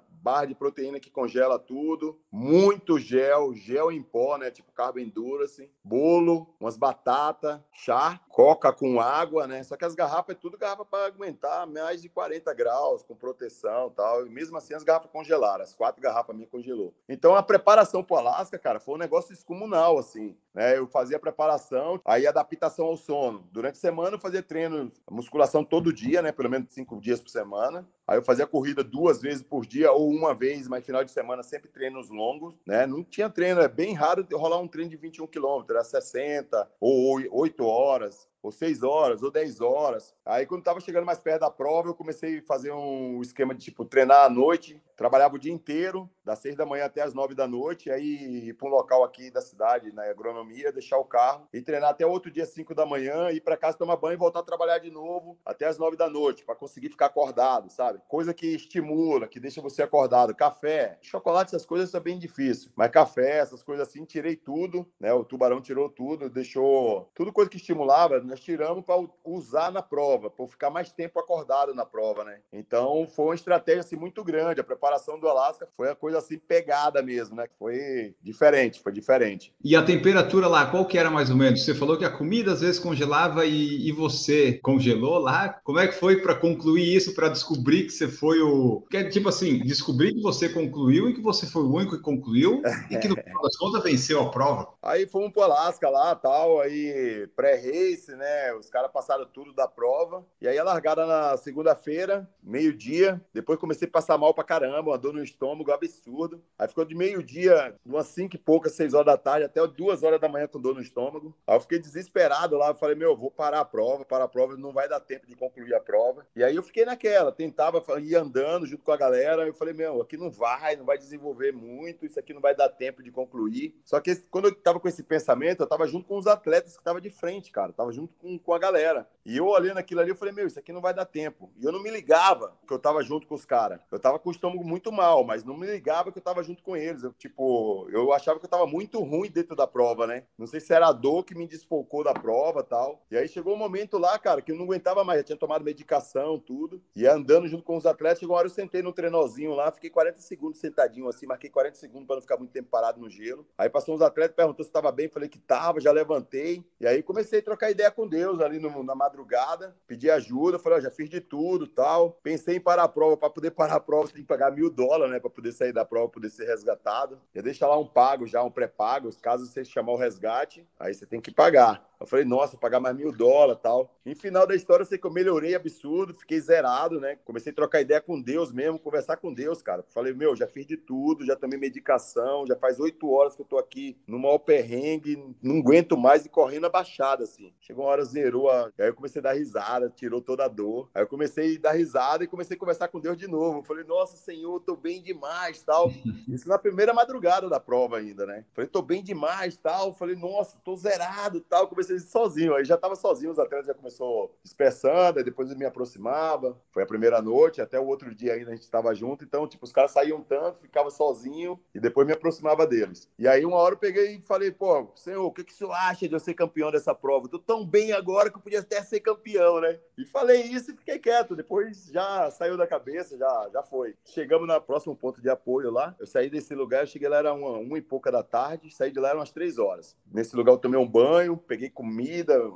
barra de proteína que congela tudo, muito gel, gel em pó, né? Tipo carbo endurance, bolo, umas batatas, chá, coca com água, né? Só que as garrafas é tudo garrafa para aguentar mais de 40 graus, com proteção tal. E mesmo assim as garrafas congelaram, as quatro garrafas minha congelou. Então a preparação para o Alasca, cara, foi um negócio descomunal, assim. Né? Eu fazia preparação, aí adaptação ao sono. Durante a semana eu fazia treino, musculação todo dia, né? Pelo menos cinco dias por semana. Aí eu fazia corrida duas vezes por dia ou uma vez, mas final de semana sempre treinos longos, né? Não tinha treino, é bem raro rolar um treino de 21 quilômetros, era 60 ou 8 horas ou 6 horas, ou 10 horas. Aí, quando estava chegando mais perto da prova, eu comecei a fazer um esquema de, tipo, treinar à noite. Trabalhava o dia inteiro, das 6 da manhã até as 9 da noite, aí ir para um local aqui da cidade, na agronomia, deixar o carro e treinar até outro dia, 5 da manhã, ir para casa tomar banho e voltar a trabalhar de novo até as 9 da noite, para conseguir ficar acordado, sabe? Coisa que estimula, que deixa você acordado. Café, chocolate, essas coisas é bem difícil. Mas café, essas coisas assim, tirei tudo, né? O tubarão tirou tudo, deixou tudo coisa que estimulava, nós tiramos para usar na prova, para ficar mais tempo acordado na prova, né? Então foi uma estratégia assim, muito grande. A preparação do Alasca foi a coisa assim pegada mesmo, né? Foi diferente, foi diferente. E a temperatura lá, qual que era mais ou menos? Você falou que a comida às vezes congelava e, e você congelou lá. Como é que foi para concluir isso, para descobrir que você foi o. Que, tipo assim, descobrir que você concluiu e que você foi o único que concluiu e que no final das contas venceu a prova. Aí fomos para o Alasca lá, tal, aí pré-race, né? Né? Os caras passaram tudo da prova. E aí a largada na segunda-feira, meio-dia. Depois comecei a passar mal pra caramba, uma dor no estômago absurdo. Aí ficou de meio-dia, umas cinco e poucas, seis horas da tarde, até duas horas da manhã com dor no estômago. Aí eu fiquei desesperado lá. Eu falei, meu, vou parar a prova, parar a prova, não vai dar tempo de concluir a prova. E aí eu fiquei naquela, tentava ir andando junto com a galera. Eu falei, meu, aqui não vai, não vai desenvolver muito, isso aqui não vai dar tempo de concluir. Só que quando eu tava com esse pensamento, eu tava junto com os atletas que estavam de frente, cara. Eu tava junto com, com a galera. E eu olhando aquilo ali, eu falei, meu, isso aqui não vai dar tempo. E eu não me ligava que eu tava junto com os caras. Eu tava com o estômago muito mal, mas não me ligava que eu tava junto com eles. Eu, tipo, eu achava que eu tava muito ruim dentro da prova, né? Não sei se era a dor que me desfocou da prova tal. E aí chegou um momento lá, cara, que eu não aguentava mais. Já tinha tomado medicação, tudo. E andando junto com os atletas, chegou uma hora eu sentei no trenozinho lá, fiquei 40 segundos sentadinho assim, marquei 40 segundos para não ficar muito tempo parado no gelo. Aí passou uns atletas, perguntou se tava bem, falei que tava, já levantei. E aí comecei a trocar ideia com Deus ali no, na madrugada, pedi ajuda, falei, ó, já fiz de tudo tal. Pensei em parar a prova, para poder parar a prova, você tem que pagar mil dólares, né, para poder sair da prova, poder ser resgatado. Já deixa lá um pago, já um pré-pago, caso você chamar o resgate, aí você tem que pagar. Eu falei, nossa, pagar mais mil dólares tal. E final da história, eu sei que eu melhorei absurdo, fiquei zerado, né? Comecei a trocar ideia com Deus mesmo, conversar com Deus, cara. Falei, meu, já fiz de tudo, já tomei medicação, já faz oito horas que eu tô aqui no maior perrengue, não aguento mais e correndo a baixada, assim. Chegou uma hora, zerou a. Aí eu comecei a dar risada, tirou toda a dor. Aí eu comecei a dar risada e comecei a conversar com Deus de novo. Eu falei, nossa, Senhor, tô bem demais tal. Isso na primeira madrugada da prova ainda, né? Falei, tô bem demais tal. Falei, nossa, tô zerado tal. Comecei sozinho. Aí já tava sozinho, os atletas já começou dispersando, aí depois eu me aproximava. Foi a primeira noite, até o outro dia ainda a gente estava junto. Então, tipo, os caras saíam tanto, ficava sozinho e depois me aproximava deles. E aí, uma hora eu peguei e falei, pô, senhor, o que, que o senhor acha de eu ser campeão dessa prova? Tô tão bem agora que eu podia até ser campeão, né? E falei isso e fiquei quieto. Depois já saiu da cabeça, já, já foi. Chegamos no próximo ponto de apoio lá. Eu saí desse lugar, eu cheguei lá, era uma, uma e pouca da tarde, saí de lá, eram umas três horas. Nesse lugar eu tomei um banho, peguei comida,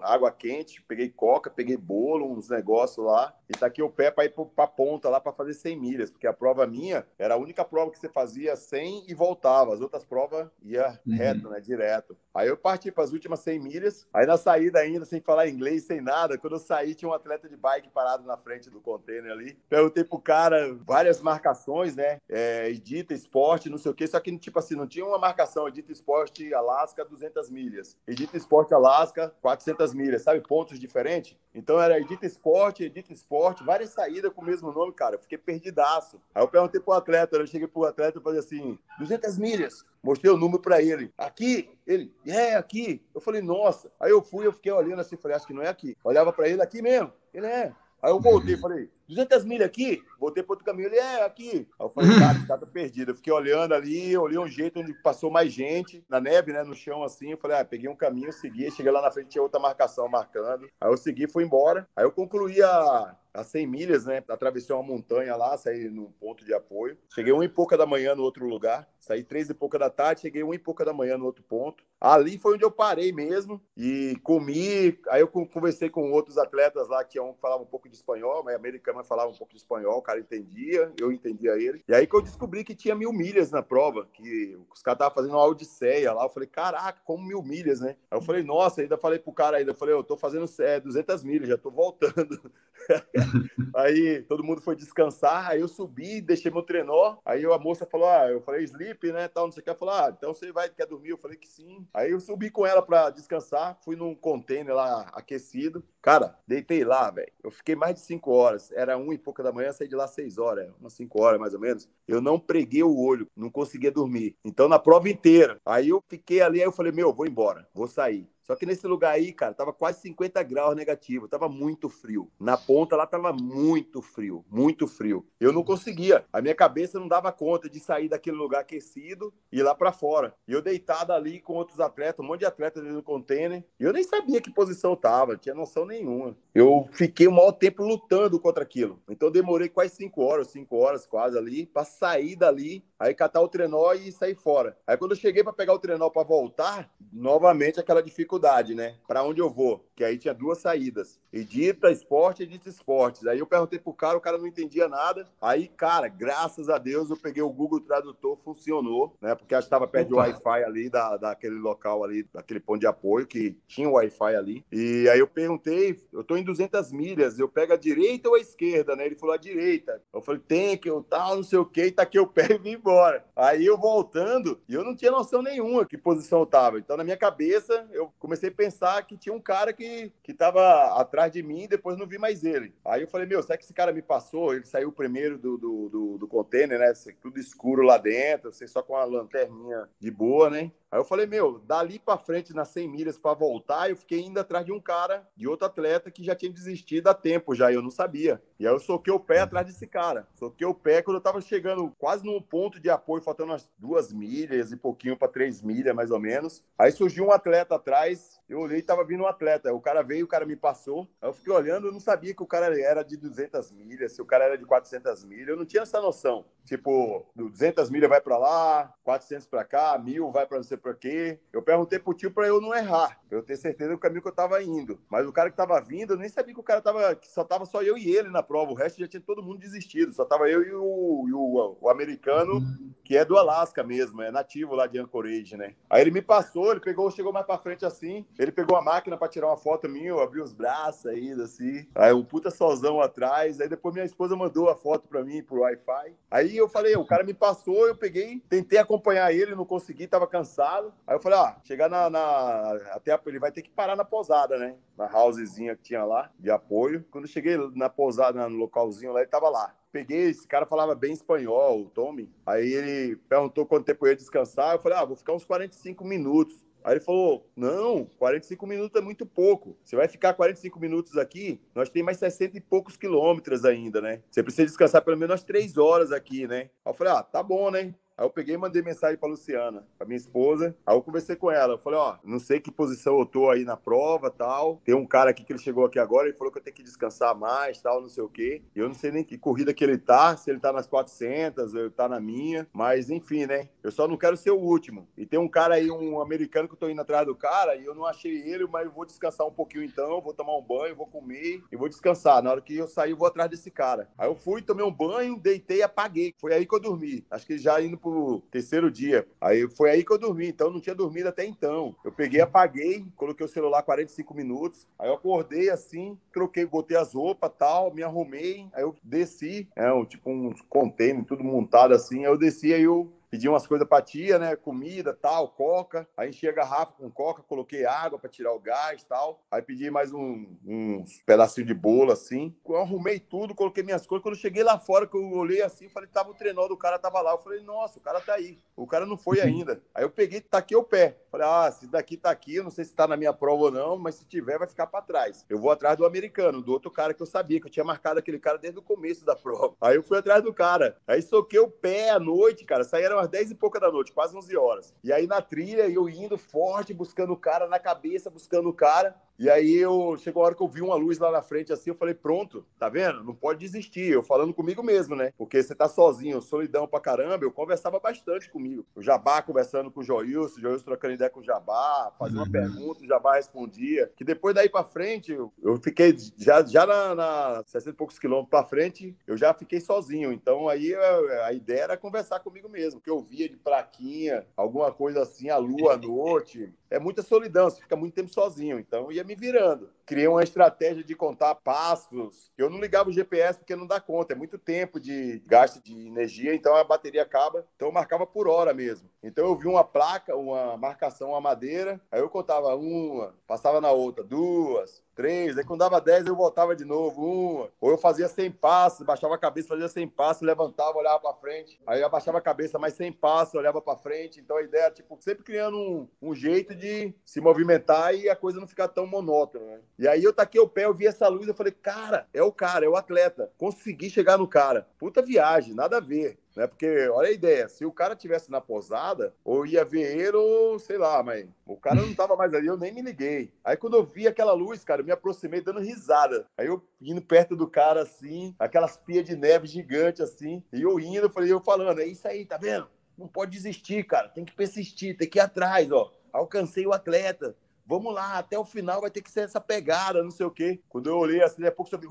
água quente, peguei coca, peguei bolo, uns negócios lá. E taquei o pé para ir para a ponta lá para fazer 100 milhas, porque a prova minha era a única prova que você fazia 100 e voltava. As outras provas ia uhum. reto, né? Direto. Aí eu parti para as últimas 100 milhas. Aí na saída ainda, sem falar inglês, sem nada, quando eu saí, tinha um atleta de bike parado na frente do container ali. Perguntei pro cara várias marcações, né? É, Edita Esporte, não sei o quê. Só que, tipo assim, não tinha uma marcação Edita Esporte Alasca 200 milhas. Edita Esporte Alasca 400 milhas, sabe? Pontos diferentes. Então era Edita Esporte, Edita Esporte, várias saídas com o mesmo nome, cara. Eu fiquei perdidaço. Aí eu perguntei pro atleta, eu cheguei pro atleta e falei assim: 200 milhas. Mostrei o número para ele. Aqui, ele, é aqui. Eu falei, nossa. Aí eu fui, eu fiquei olhando assim, falei, acho que não é aqui. Olhava para ele, aqui mesmo. Ele é. Aí eu voltei, falei, 200 milhas aqui? Voltei para outro caminho. Ele, é, aqui. Aí eu falei, cara, cara tá perdido. Eu fiquei olhando ali, olhei um jeito onde passou mais gente, na neve, né, no chão assim. Eu falei, ah, peguei um caminho, segui. Cheguei lá na frente, tinha outra marcação marcando. Aí eu segui, fui embora. Aí eu concluí a, a 100 milhas, né? Atravessei uma montanha lá, saí no ponto de apoio. Cheguei uma e pouca da manhã no outro lugar. Saí três e pouca da tarde, cheguei uma e pouca da manhã no outro ponto. Ali foi onde eu parei mesmo e comi. Aí eu conversei com outros atletas lá, que tinha um falava um pouco de espanhol, mas americano falava um pouco de espanhol, o cara entendia, eu entendia ele. E aí que eu descobri que tinha mil milhas na prova, que os caras estavam fazendo uma odisseia lá. Eu falei, caraca, como mil milhas, né? Aí eu falei, nossa, ainda falei pro cara ainda, eu falei, eu tô fazendo é, 200 milhas, já tô voltando. aí todo mundo foi descansar, aí eu subi, deixei meu trenó, aí a moça falou, ah, eu falei, sleep, né, tal, não sei o que, ela falou, ah, então você vai, quer dormir? Eu falei que sim. Aí eu subi com ela para descansar, fui num container lá aquecido, cara, deitei lá, velho, eu fiquei mais de cinco horas, era um e pouca da manhã, saí de lá seis horas, umas cinco horas mais ou menos, eu não preguei o olho, não conseguia dormir, então na prova inteira, aí eu fiquei ali, aí eu falei, meu, vou embora, vou sair. Só que nesse lugar aí, cara, tava quase 50 graus negativo, tava muito frio. Na ponta lá tava muito frio, muito frio. Eu não conseguia, a minha cabeça não dava conta de sair daquele lugar aquecido e ir lá para fora. E eu deitado ali com outros atletas, um monte de atletas no container, e eu nem sabia que posição tava, tinha noção nenhuma. Eu fiquei o maior tempo lutando contra aquilo. Então demorei quase 5 horas, 5 horas quase ali, para sair dali, aí catar o trenó e sair fora. Aí quando eu cheguei para pegar o trenó para voltar, novamente aquela dificuldade né? Para onde eu vou? Que aí tinha duas saídas: Edita Esporte e Edita Esportes. Aí eu perguntei pro cara, o cara não entendia nada. Aí, cara, graças a Deus eu peguei o Google Tradutor, funcionou, né? Porque acho que estava perto Opa. do Wi-Fi ali, da, daquele local ali, daquele ponto de apoio, que tinha o Wi-Fi ali. E aí eu perguntei, eu tô em 200 milhas, eu pego a direita ou a esquerda, né? Ele falou a direita. Eu falei, tem que eu tal, não sei o que, tá aqui o pé e vim embora. Aí eu voltando, e eu não tinha noção nenhuma que posição eu tava. Então na minha cabeça, eu comecei a pensar que tinha um cara que, que tava atrás de mim e depois não vi mais ele. Aí eu falei, meu, será que esse cara me passou? Ele saiu primeiro do, do, do, do container, né? Tudo escuro lá dentro, você só com a lanterninha de boa, né? Aí eu falei, meu, dali para frente, nas 100 milhas para voltar, eu fiquei indo atrás de um cara, de outro atleta que já tinha desistido há tempo já, eu não sabia. E aí eu soquei o pé atrás desse cara. Soquei o pé quando eu tava chegando quase no ponto de apoio, faltando umas duas milhas e pouquinho para três milhas, mais ou menos. Aí surgiu um atleta atrás, eu olhei e tava vindo um atleta. O cara veio, o cara me passou. Aí eu fiquei olhando, eu não sabia que o cara era de 200 milhas, se o cara era de 400 milhas, eu não tinha essa noção. Tipo, 200 milhas vai para lá, 400 para cá, mil vai para não sei para quê. Eu perguntei pro tio para eu não errar, pra eu ter certeza do caminho que eu tava indo. Mas o cara que tava vindo, eu nem sabia que o cara tava, que só tava só eu e ele na prova. O resto já tinha todo mundo desistido. Só tava eu e o, e o, o americano, que é do Alasca mesmo, é nativo lá de Anchorage, né? Aí ele me passou, ele pegou, chegou mais para frente assim, ele pegou a máquina para tirar uma foto minha, eu abri os braços aí, assim. Aí um puta solzão atrás. Aí depois minha esposa mandou a foto para mim pro Wi-Fi. Aí eu falei, o cara me passou, eu peguei, tentei acompanhar ele, não consegui, tava cansado. Aí eu falei, ah, chegar na, na até a, ele vai ter que parar na pousada, né? Na housezinha que tinha lá, de apoio. Quando eu cheguei na pousada, no localzinho lá, ele tava lá peguei, esse cara falava bem espanhol, o Tommy. Aí ele perguntou quanto tempo eu ia descansar. Eu falei, ah, vou ficar uns 45 minutos. Aí ele falou: não, 45 minutos é muito pouco. Você vai ficar 45 minutos aqui, nós temos mais 60 e poucos quilômetros ainda, né? Você precisa descansar pelo menos umas 3 horas aqui, né? Aí eu falei: ah, tá bom, né? Aí eu peguei e mandei mensagem para Luciana, para minha esposa. Aí eu conversei com ela. Eu falei, ó, não sei que posição eu tô aí na prova, tal. Tem um cara aqui que ele chegou aqui agora, ele falou que eu tenho que descansar mais, tal, não sei o quê. E eu não sei nem que corrida que ele tá, se ele tá nas 400, ele tá na minha. Mas enfim, né? Eu só não quero ser o último. E tem um cara aí, um americano que eu tô indo atrás do cara e eu não achei ele, mas eu vou descansar um pouquinho então, vou tomar um banho, vou comer e vou descansar. Na hora que eu sair, eu vou atrás desse cara. Aí eu fui, tomei um banho, deitei e apaguei. Foi aí que eu dormi. Acho que já indo pro terceiro terceiro dia. Aí foi aí que eu dormi, então eu não tinha dormido até então. Eu peguei, apaguei, coloquei o celular 45 minutos, aí eu acordei assim, troquei, botei as roupas tal, me arrumei, aí eu desci, é um, tipo um container, tudo montado assim, aí eu desci, aí eu pedi umas coisas pra tia, né? Comida, tal, coca. Aí enchi a garrafa com coca, coloquei água para tirar o gás, tal. Aí pedi mais um, uns pedacinhos de bolo, assim. Eu arrumei tudo, coloquei minhas coisas. Quando eu cheguei lá fora, que eu olhei assim, falei, tava o trenó do cara, tava lá. Eu falei, nossa, o cara tá aí. O cara não foi ainda. Aí eu peguei, taquei o pé. Falei, ah, se daqui tá aqui, eu não sei se tá na minha prova ou não, mas se tiver, vai ficar para trás. Eu vou atrás do americano, do outro cara que eu sabia, que eu tinha marcado aquele cara desde o começo da prova. Aí eu fui atrás do cara. Aí soquei o pé à noite, cara. Saíram umas 10 e pouca da noite, quase 11 horas. E aí na trilha, eu indo forte, buscando o cara na cabeça, buscando o cara. E aí eu chegou a hora que eu vi uma luz lá na frente assim, eu falei, pronto, tá vendo? Não pode desistir. Eu falando comigo mesmo, né? Porque você tá sozinho, solidão pra caramba, eu conversava bastante comigo. O Jabá conversando com o Joilson, o Joilson trocando ideia com o Jabá, fazia uma uhum. pergunta, o Jabá respondia. Que depois daí pra frente, eu, eu fiquei já, já na, na 60 e poucos quilômetros pra frente, eu já fiquei sozinho. Então aí a, a ideia era conversar comigo mesmo, que eu via de plaquinha, alguma coisa assim, a lua à noite, é muita solidão, você fica muito tempo sozinho. Então, ia me virando. Criei uma estratégia de contar passos. Eu não ligava o GPS porque não dá conta, é muito tempo de gasto de energia, então a bateria acaba. Então, eu marcava por hora mesmo. Então, eu vi uma placa, uma marcação, uma madeira, aí eu contava uma, passava na outra, duas, três, aí quando dava dez eu voltava de novo, uma. Ou eu fazia 100 passos, baixava a cabeça, fazia 100 passos, levantava, olhava para frente. Aí abaixava a cabeça, mais 100 passos, olhava para frente. Então a ideia era, tipo, sempre criando um, um, jeito de se movimentar e a coisa não ficar tão monótona, né? E aí eu taquei o pé, eu vi essa luz, eu falei, cara, é o cara, é o atleta. Consegui chegar no cara. Puta viagem, nada a ver né? Porque olha a ideia, se o cara tivesse na posada, ou ia ver ele, ou sei lá, mas o cara não tava mais ali, eu nem me liguei. Aí quando eu vi aquela luz, cara, eu me aproximei dando risada. Aí eu indo perto do cara assim, aquelas pias de neve gigante assim, e eu indo, falei, eu falando, é isso aí, tá vendo? Não pode desistir, cara, tem que persistir, tem que ir atrás, ó. Alcancei o atleta, vamos lá, até o final vai ter que ser essa pegada, não sei o quê. Quando eu olhei assim, a pouco eu vi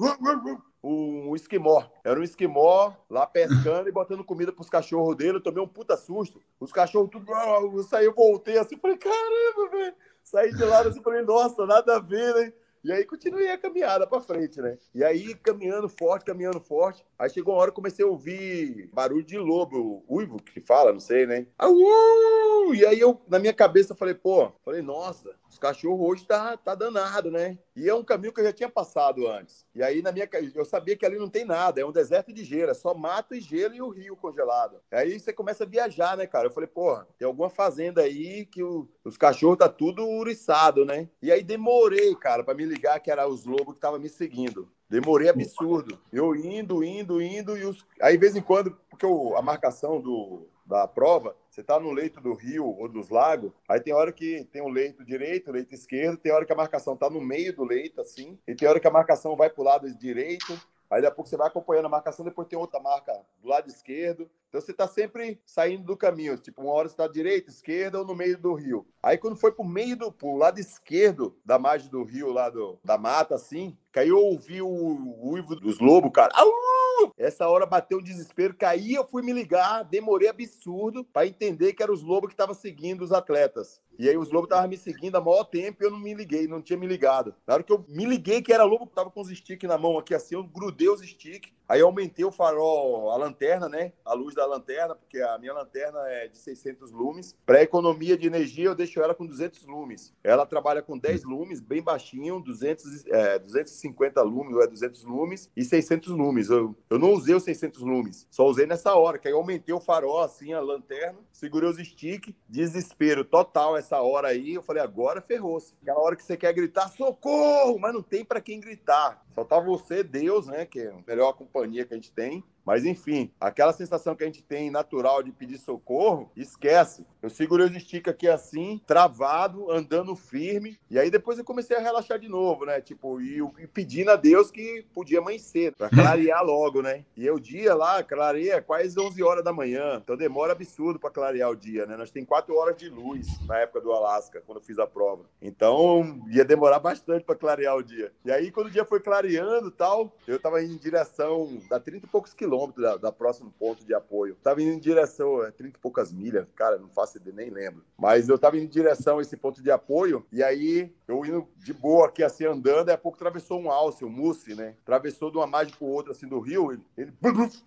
um esquimó. Era um esquimó lá pescando e botando comida pros cachorros dele. Eu tomei um puta susto. Os cachorros tudo. Eu saí, eu voltei assim, falei, caramba, velho. Saí de lá assim, falei, nossa, nada a ver, né? E aí continuei a caminhada para frente, né? E aí caminhando forte, caminhando forte. Aí chegou uma hora que comecei a ouvir barulho de lobo, uivo que fala, não sei, né? E aí eu, na minha cabeça, falei, pô, falei, nossa, os cachorros hoje tá, tá danado, né? E é um caminho que eu já tinha passado antes. E aí na minha eu sabia que ali não tem nada, é um deserto de gelo, é só mato e gelo e o rio congelado. Aí você começa a viajar, né, cara? Eu falei, porra, tem alguma fazenda aí que o, os cachorros tá tudo uriçado, né? E aí demorei, cara, para me ligar que era os lobos que estavam me seguindo. Demorei absurdo. Eu indo, indo, indo, e os... aí, de vez em quando, porque o, a marcação do, da prova, você está no leito do rio ou dos lagos, aí tem hora que tem o leito direito, o leito esquerdo, tem hora que a marcação está no meio do leito, assim, e tem hora que a marcação vai para o lado direito, Aí daqui a pouco você vai acompanhando a marcação, depois tem outra marca do lado esquerdo. Então você está sempre saindo do caminho. Tipo, uma hora você está direita, esquerda ou no meio do rio. Aí quando foi pro meio do pro lado esquerdo da margem do rio, lá do, da mata, assim, que aí eu ouvi o, o uivo dos lobos, cara. Au! Essa hora bateu um desespero, caí, eu fui me ligar, demorei absurdo para entender que eram os lobos que estavam seguindo os atletas. E aí os lobos estavam me seguindo há maior tempo e eu não me liguei, não tinha me ligado. Na hora que eu me liguei que era lobo, tava com os sticks na mão aqui assim, eu grudei os sticks. Aí aumentei o farol, a lanterna, né? A luz da lanterna, porque a minha lanterna é de 600 lumes. Para economia de energia, eu deixo ela com 200 lumes. Ela trabalha com 10 lumes, bem baixinho, 200, é, 250 lumes ou é 200 lumes e 600 lumes. Eu, eu não usei os 600 lumes, só usei nessa hora, que aí eu aumentei o farol, assim, a lanterna, segurei os stick, desespero total essa hora aí. Eu falei, agora ferrou-se. Aquela hora que você quer gritar, socorro, mas não tem para quem gritar. Só tá você, Deus, né, que é a melhor companhia que a gente tem. Mas enfim, aquela sensação que a gente tem natural de pedir socorro, esquece. Eu segurei os stick aqui assim, travado, andando firme, e aí depois eu comecei a relaxar de novo, né? Tipo, e, e pedindo a Deus que podia amanhecer, para clarear logo, né? E o dia lá clareia quase 11 horas da manhã, então demora absurdo para clarear o dia, né? Nós tem 4 horas de luz na época do Alasca, quando eu fiz a prova. Então ia demorar bastante para clarear o dia. E aí quando o dia foi clareando tal, eu tava em direção da 30 e poucos quilômetros quilômetros da, da próximo ponto de apoio. Tava indo em direção, é 30 e poucas milhas, cara, não faço ideia, nem lembro. Mas eu tava indo em direção a esse ponto de apoio, e aí eu indo de boa aqui, assim, andando, e a pouco atravessou um alce, um mousse, né? Atravessou de uma margem pro outra, assim, do rio, ele, ele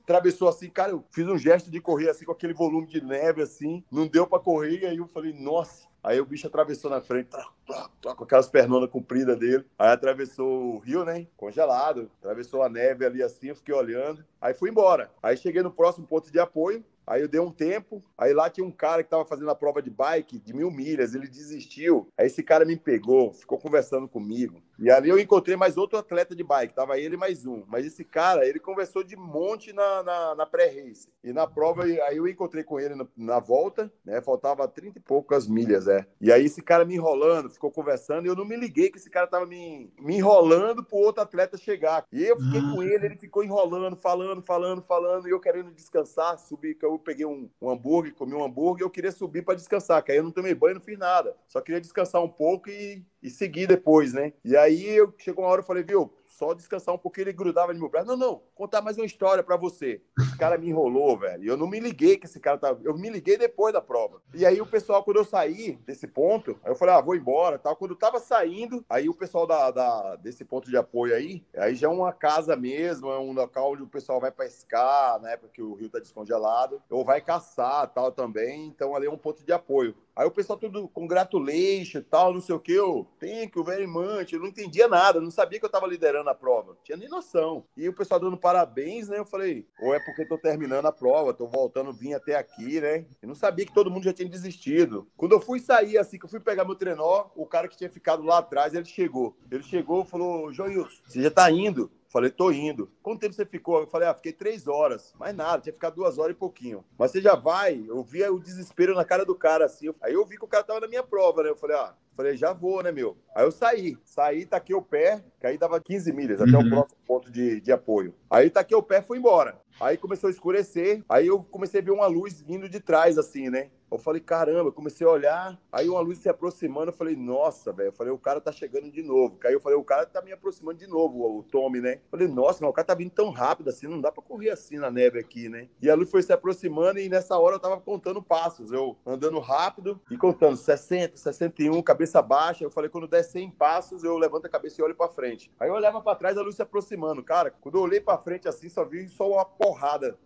atravessou assim, cara, eu fiz um gesto de correr, assim, com aquele volume de neve, assim, não deu para correr, e aí eu falei, nossa, Aí o bicho atravessou na frente, tá, tá, tá, com aquelas pernonas compridas dele. Aí atravessou o rio, né? Congelado. Atravessou a neve ali assim, eu fiquei olhando. Aí fui embora. Aí cheguei no próximo ponto de apoio. Aí eu dei um tempo, aí lá tinha um cara que estava fazendo a prova de bike de mil milhas, ele desistiu. Aí esse cara me pegou, ficou conversando comigo. E ali eu encontrei mais outro atleta de bike, tava ele mais um. Mas esse cara, ele conversou de monte na, na, na pré-race. E na prova, aí eu encontrei com ele na, na, volta, né? Faltava 30 e poucas milhas, é. E aí esse cara me enrolando, ficou conversando, e eu não me liguei que esse cara tava me, me enrolando pro outro atleta chegar. E eu fiquei com ele, ele ficou enrolando, falando, falando, falando, e eu querendo descansar, subir, que eu peguei um, um hambúrguer, comi um hambúrguer, eu queria subir para descansar, que aí eu não tomei banho, não fiz nada. Só queria descansar um pouco e, e seguir depois, né? E aí eu, chegou uma hora eu falei, viu, só descansar um pouquinho, ele grudava no meu braço. Não, não, contar mais uma história para você. Esse cara me enrolou, velho. Eu não me liguei que esse cara tava. Eu me liguei depois da prova. E aí o pessoal, quando eu saí desse ponto, eu falei, ah, vou embora tal. Quando eu tava saindo, aí o pessoal da, da, desse ponto de apoio aí, aí já é uma casa mesmo, é um local onde o pessoal vai pescar, na época que o rio tá descongelado, ou vai caçar tal também. Então ali é um ponto de apoio. Aí o pessoal tudo congratulation tal, não sei o que, eu, thank you very much. Eu não entendia nada, não sabia que eu tava liderando a prova. Tinha nem noção. E o pessoal dando parabéns, né? Eu falei, ou é porque tô terminando a prova, tô voltando, vim até aqui, né? Eu não sabia que todo mundo já tinha desistido. Quando eu fui sair, assim, que eu fui pegar meu trenó, o cara que tinha ficado lá atrás, ele chegou. Ele chegou e falou, Joilson, você já tá indo? Falei, tô indo. Quanto tempo você ficou? Eu falei, ah, fiquei três horas. Mais nada, tinha ficado duas horas e pouquinho. Mas você já vai? Eu vi o desespero na cara do cara, assim. Aí eu vi que o cara tava na minha prova, né? Eu falei, ah, falei, já vou, né, meu? Aí eu saí. Saí, taquei o pé, que aí dava 15 milhas, uhum. até o uhum. próximo ponto de, de apoio. Aí taquei o pé, fui embora. Aí começou a escurecer, aí eu comecei a ver uma luz vindo de trás, assim, né? Eu falei, caramba, comecei a olhar, aí uma luz se aproximando, eu falei, nossa, velho, eu falei, o cara tá chegando de novo. Aí eu falei, o cara tá me aproximando de novo, o Tommy, né? Eu falei, nossa, mas o cara tá vindo tão rápido assim, não dá pra correr assim na neve aqui, né? E a luz foi se aproximando e nessa hora eu tava contando passos, eu andando rápido e contando 60, 61, cabeça baixa. Eu falei, quando der 100 passos, eu levanto a cabeça e olho pra frente. Aí eu olhava pra trás, a luz se aproximando. Cara, quando eu olhei pra frente assim, só vi só uma porrada.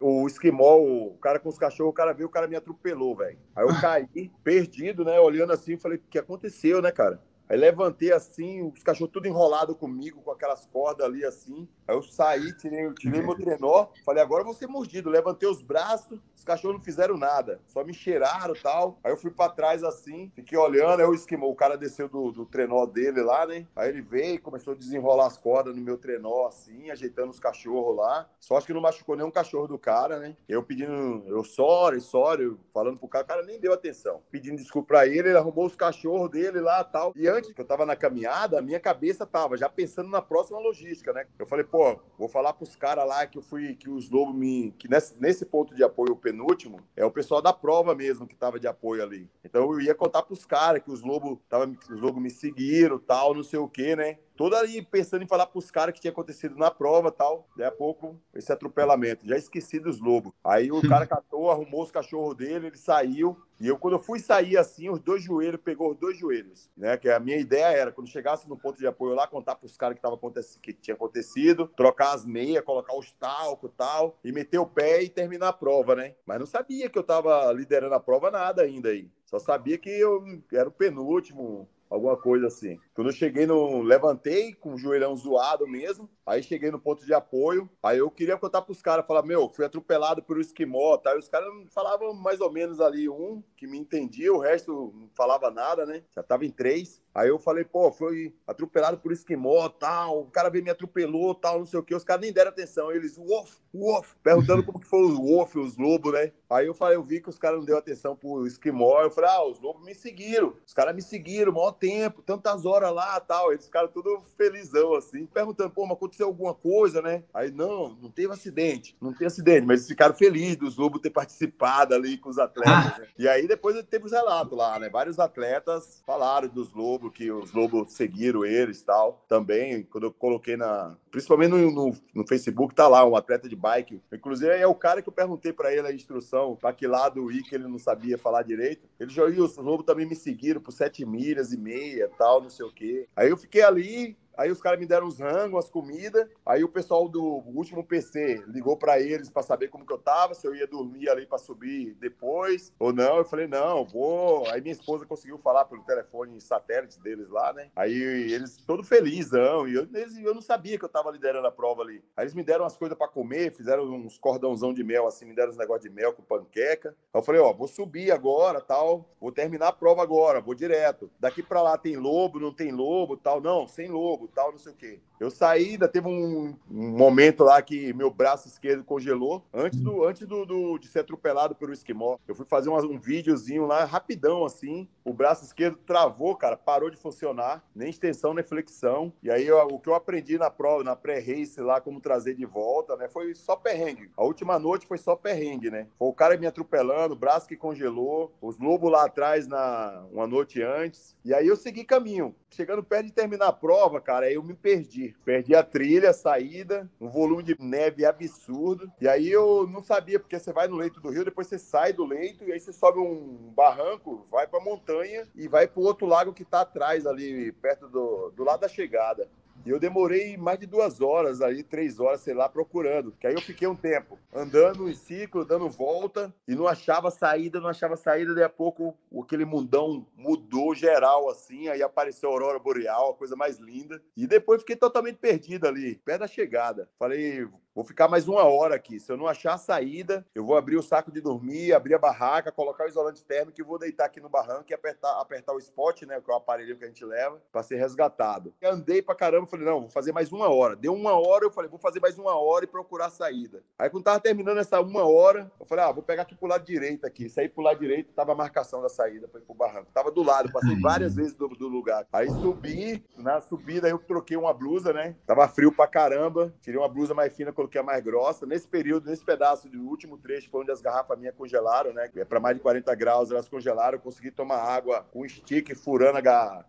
O esquimol, o cara com os cachorros, o cara veio, o cara me atropelou, velho. Aí eu caí, perdido, né? Olhando assim, falei, o que aconteceu, né, cara? Aí levantei assim, os cachorros tudo enrolado comigo, com aquelas cordas ali assim. Aí eu saí, tirei, tirei meu trenó, falei, agora eu vou ser mordido. Levantei os braços, os cachorros não fizeram nada, só me cheiraram e tal. Aí eu fui para trás assim, fiquei olhando, aí o esquimou, o cara desceu do, do trenó dele lá, né? Aí ele veio, começou a desenrolar as cordas no meu trenó assim, ajeitando os cachorros lá. Só acho que não machucou nenhum cachorro do cara, né? Eu pedindo, eu sorry, sorry, falando pro cara, o cara nem deu atenção. Pedindo desculpa pra ele, ele arrumou os cachorros dele lá tal. E antes que eu tava na caminhada, a minha cabeça tava já pensando na próxima logística, né? Eu falei, pô, vou falar pros caras lá que eu fui, que os lobos me. que nesse, nesse ponto de apoio, o penúltimo, é o pessoal da prova mesmo que tava de apoio ali. Então eu ia contar pros caras que os lobos, tava, os lobos me seguiram tal, não sei o quê, né? Todo ali pensando em falar pros caras que tinha acontecido na prova tal. Daí a pouco, esse atropelamento. Já esqueci dos lobos. Aí o cara catou, arrumou os cachorros dele, ele saiu. E eu, quando eu fui sair assim, os dois joelhos, pegou os dois joelhos, né? Que a minha ideia era, quando chegasse no ponto de apoio lá, contar pros caras que, tava, que tinha acontecido, trocar as meias, colocar os talcos e tal, e meter o pé e terminar a prova, né? Mas não sabia que eu tava liderando a prova nada ainda aí. Só sabia que eu era o penúltimo, alguma coisa assim. Quando eu cheguei no. Levantei com o joelhão zoado mesmo. Aí cheguei no ponto de apoio. Aí eu queria contar pros caras, falar, meu, fui atropelado por um esquimó, tá? E os caras falavam mais ou menos ali um que me entendia, o resto não falava nada, né? Já tava em três. Aí eu falei, pô, foi atropelado por esquimó, tal, o cara veio me atropelou, tal, não sei o quê. Os caras nem deram atenção. Eles, uof, uof, perguntando como que foi os wolf, os lobos, né? Aí eu falei, eu vi que os caras não deu atenção pro esquimó. Eu falei, ah, os lobos me seguiram. Os caras me seguiram, maior tempo, tantas horas lá, tal. Eles ficaram tudo felizão, assim, perguntando, pô, mas aconteceu alguma coisa, né? Aí, não, não teve acidente, não tem acidente, mas eles ficaram felizes dos lobos ter participado ali com os atletas. Né? E aí depois teve os relatos lá, né? Vários atletas falaram dos lobos que os lobos seguiram eles tal. Também, quando eu coloquei na. Principalmente no, no, no Facebook, tá lá, um atleta de bike. Inclusive, é o cara que eu perguntei para ele a instrução, para que lado ir, que ele não sabia falar direito. Ele já os lobos também me seguiram por sete milhas e meia, tal, não sei o quê. Aí eu fiquei ali, Aí os caras me deram os rangos, as comidas. Aí o pessoal do último PC ligou para eles para saber como que eu tava, se eu ia dormir ali para subir depois ou não. Eu falei, não, vou. Aí minha esposa conseguiu falar pelo telefone satélite deles lá, né? Aí eles todo felizão. E eu, eu não sabia que eu tava liderando a prova ali. Aí eles me deram umas coisas para comer, fizeram uns cordãozão de mel, assim, me deram uns negócios de mel com panqueca. Aí eu falei, ó, vou subir agora, tal. Vou terminar a prova agora, vou direto. Daqui para lá tem lobo, não tem lobo, tal. Não, sem lobo tal, não sei o quê. Eu saí, ainda teve um, um, momento lá que meu braço esquerdo congelou, antes, do, antes do, do de ser atropelado pelo esquimó. Eu fui fazer um, um videozinho lá, rapidão assim, o braço esquerdo travou, cara, parou de funcionar, nem extensão, nem flexão. E aí eu, o que eu aprendi na prova, na pré-race lá, como trazer de volta, né, foi só perrengue. A última noite foi só perrengue, né? Foi o cara me atropelando, o braço que congelou, os lobos lá atrás na uma noite antes. E aí eu segui caminho. Chegando perto de terminar a prova, cara, aí eu me perdi. Perdi a trilha, a saída, um volume de neve absurdo. E aí eu não sabia, porque você vai no leito do rio, depois você sai do leito e aí você sobe um barranco, vai pra montanha e vai pro outro lago que tá atrás ali, perto do, do lado da chegada. E eu demorei mais de duas horas aí, três horas, sei lá, procurando. Que aí eu fiquei um tempo andando em ciclo, dando volta e não achava saída, não achava saída. Daí a pouco aquele mundão mudou geral assim. Aí apareceu a Aurora Boreal, a coisa mais linda. E depois fiquei totalmente perdido ali, perto da chegada. Falei, Vou ficar mais uma hora aqui. Se eu não achar a saída, eu vou abrir o saco de dormir, abrir a barraca, colocar o isolante térmico e vou deitar aqui no barranco e apertar, apertar o spot, né? Que é o aparelho que a gente leva, para ser resgatado. Eu andei pra caramba, falei, não, vou fazer mais uma hora. Deu uma hora, eu falei, vou fazer mais uma hora e procurar a saída. Aí quando tava terminando essa uma hora, eu falei, ah, vou pegar aqui pro lado direito aqui. Saí pro lado direito, tava a marcação da saída para ir pro barranco. Tava do lado, passei várias vezes do, do lugar. Aí subi, na subida eu troquei uma blusa, né? Tava frio pra caramba, tirei uma blusa mais fina, coloquei a mais grossa. Nesse período, nesse pedaço do último trecho, foi onde as garrafas minhas congelaram, né? É para mais de 40 graus, elas congelaram. Eu consegui tomar água com um stick, furando a garrafa.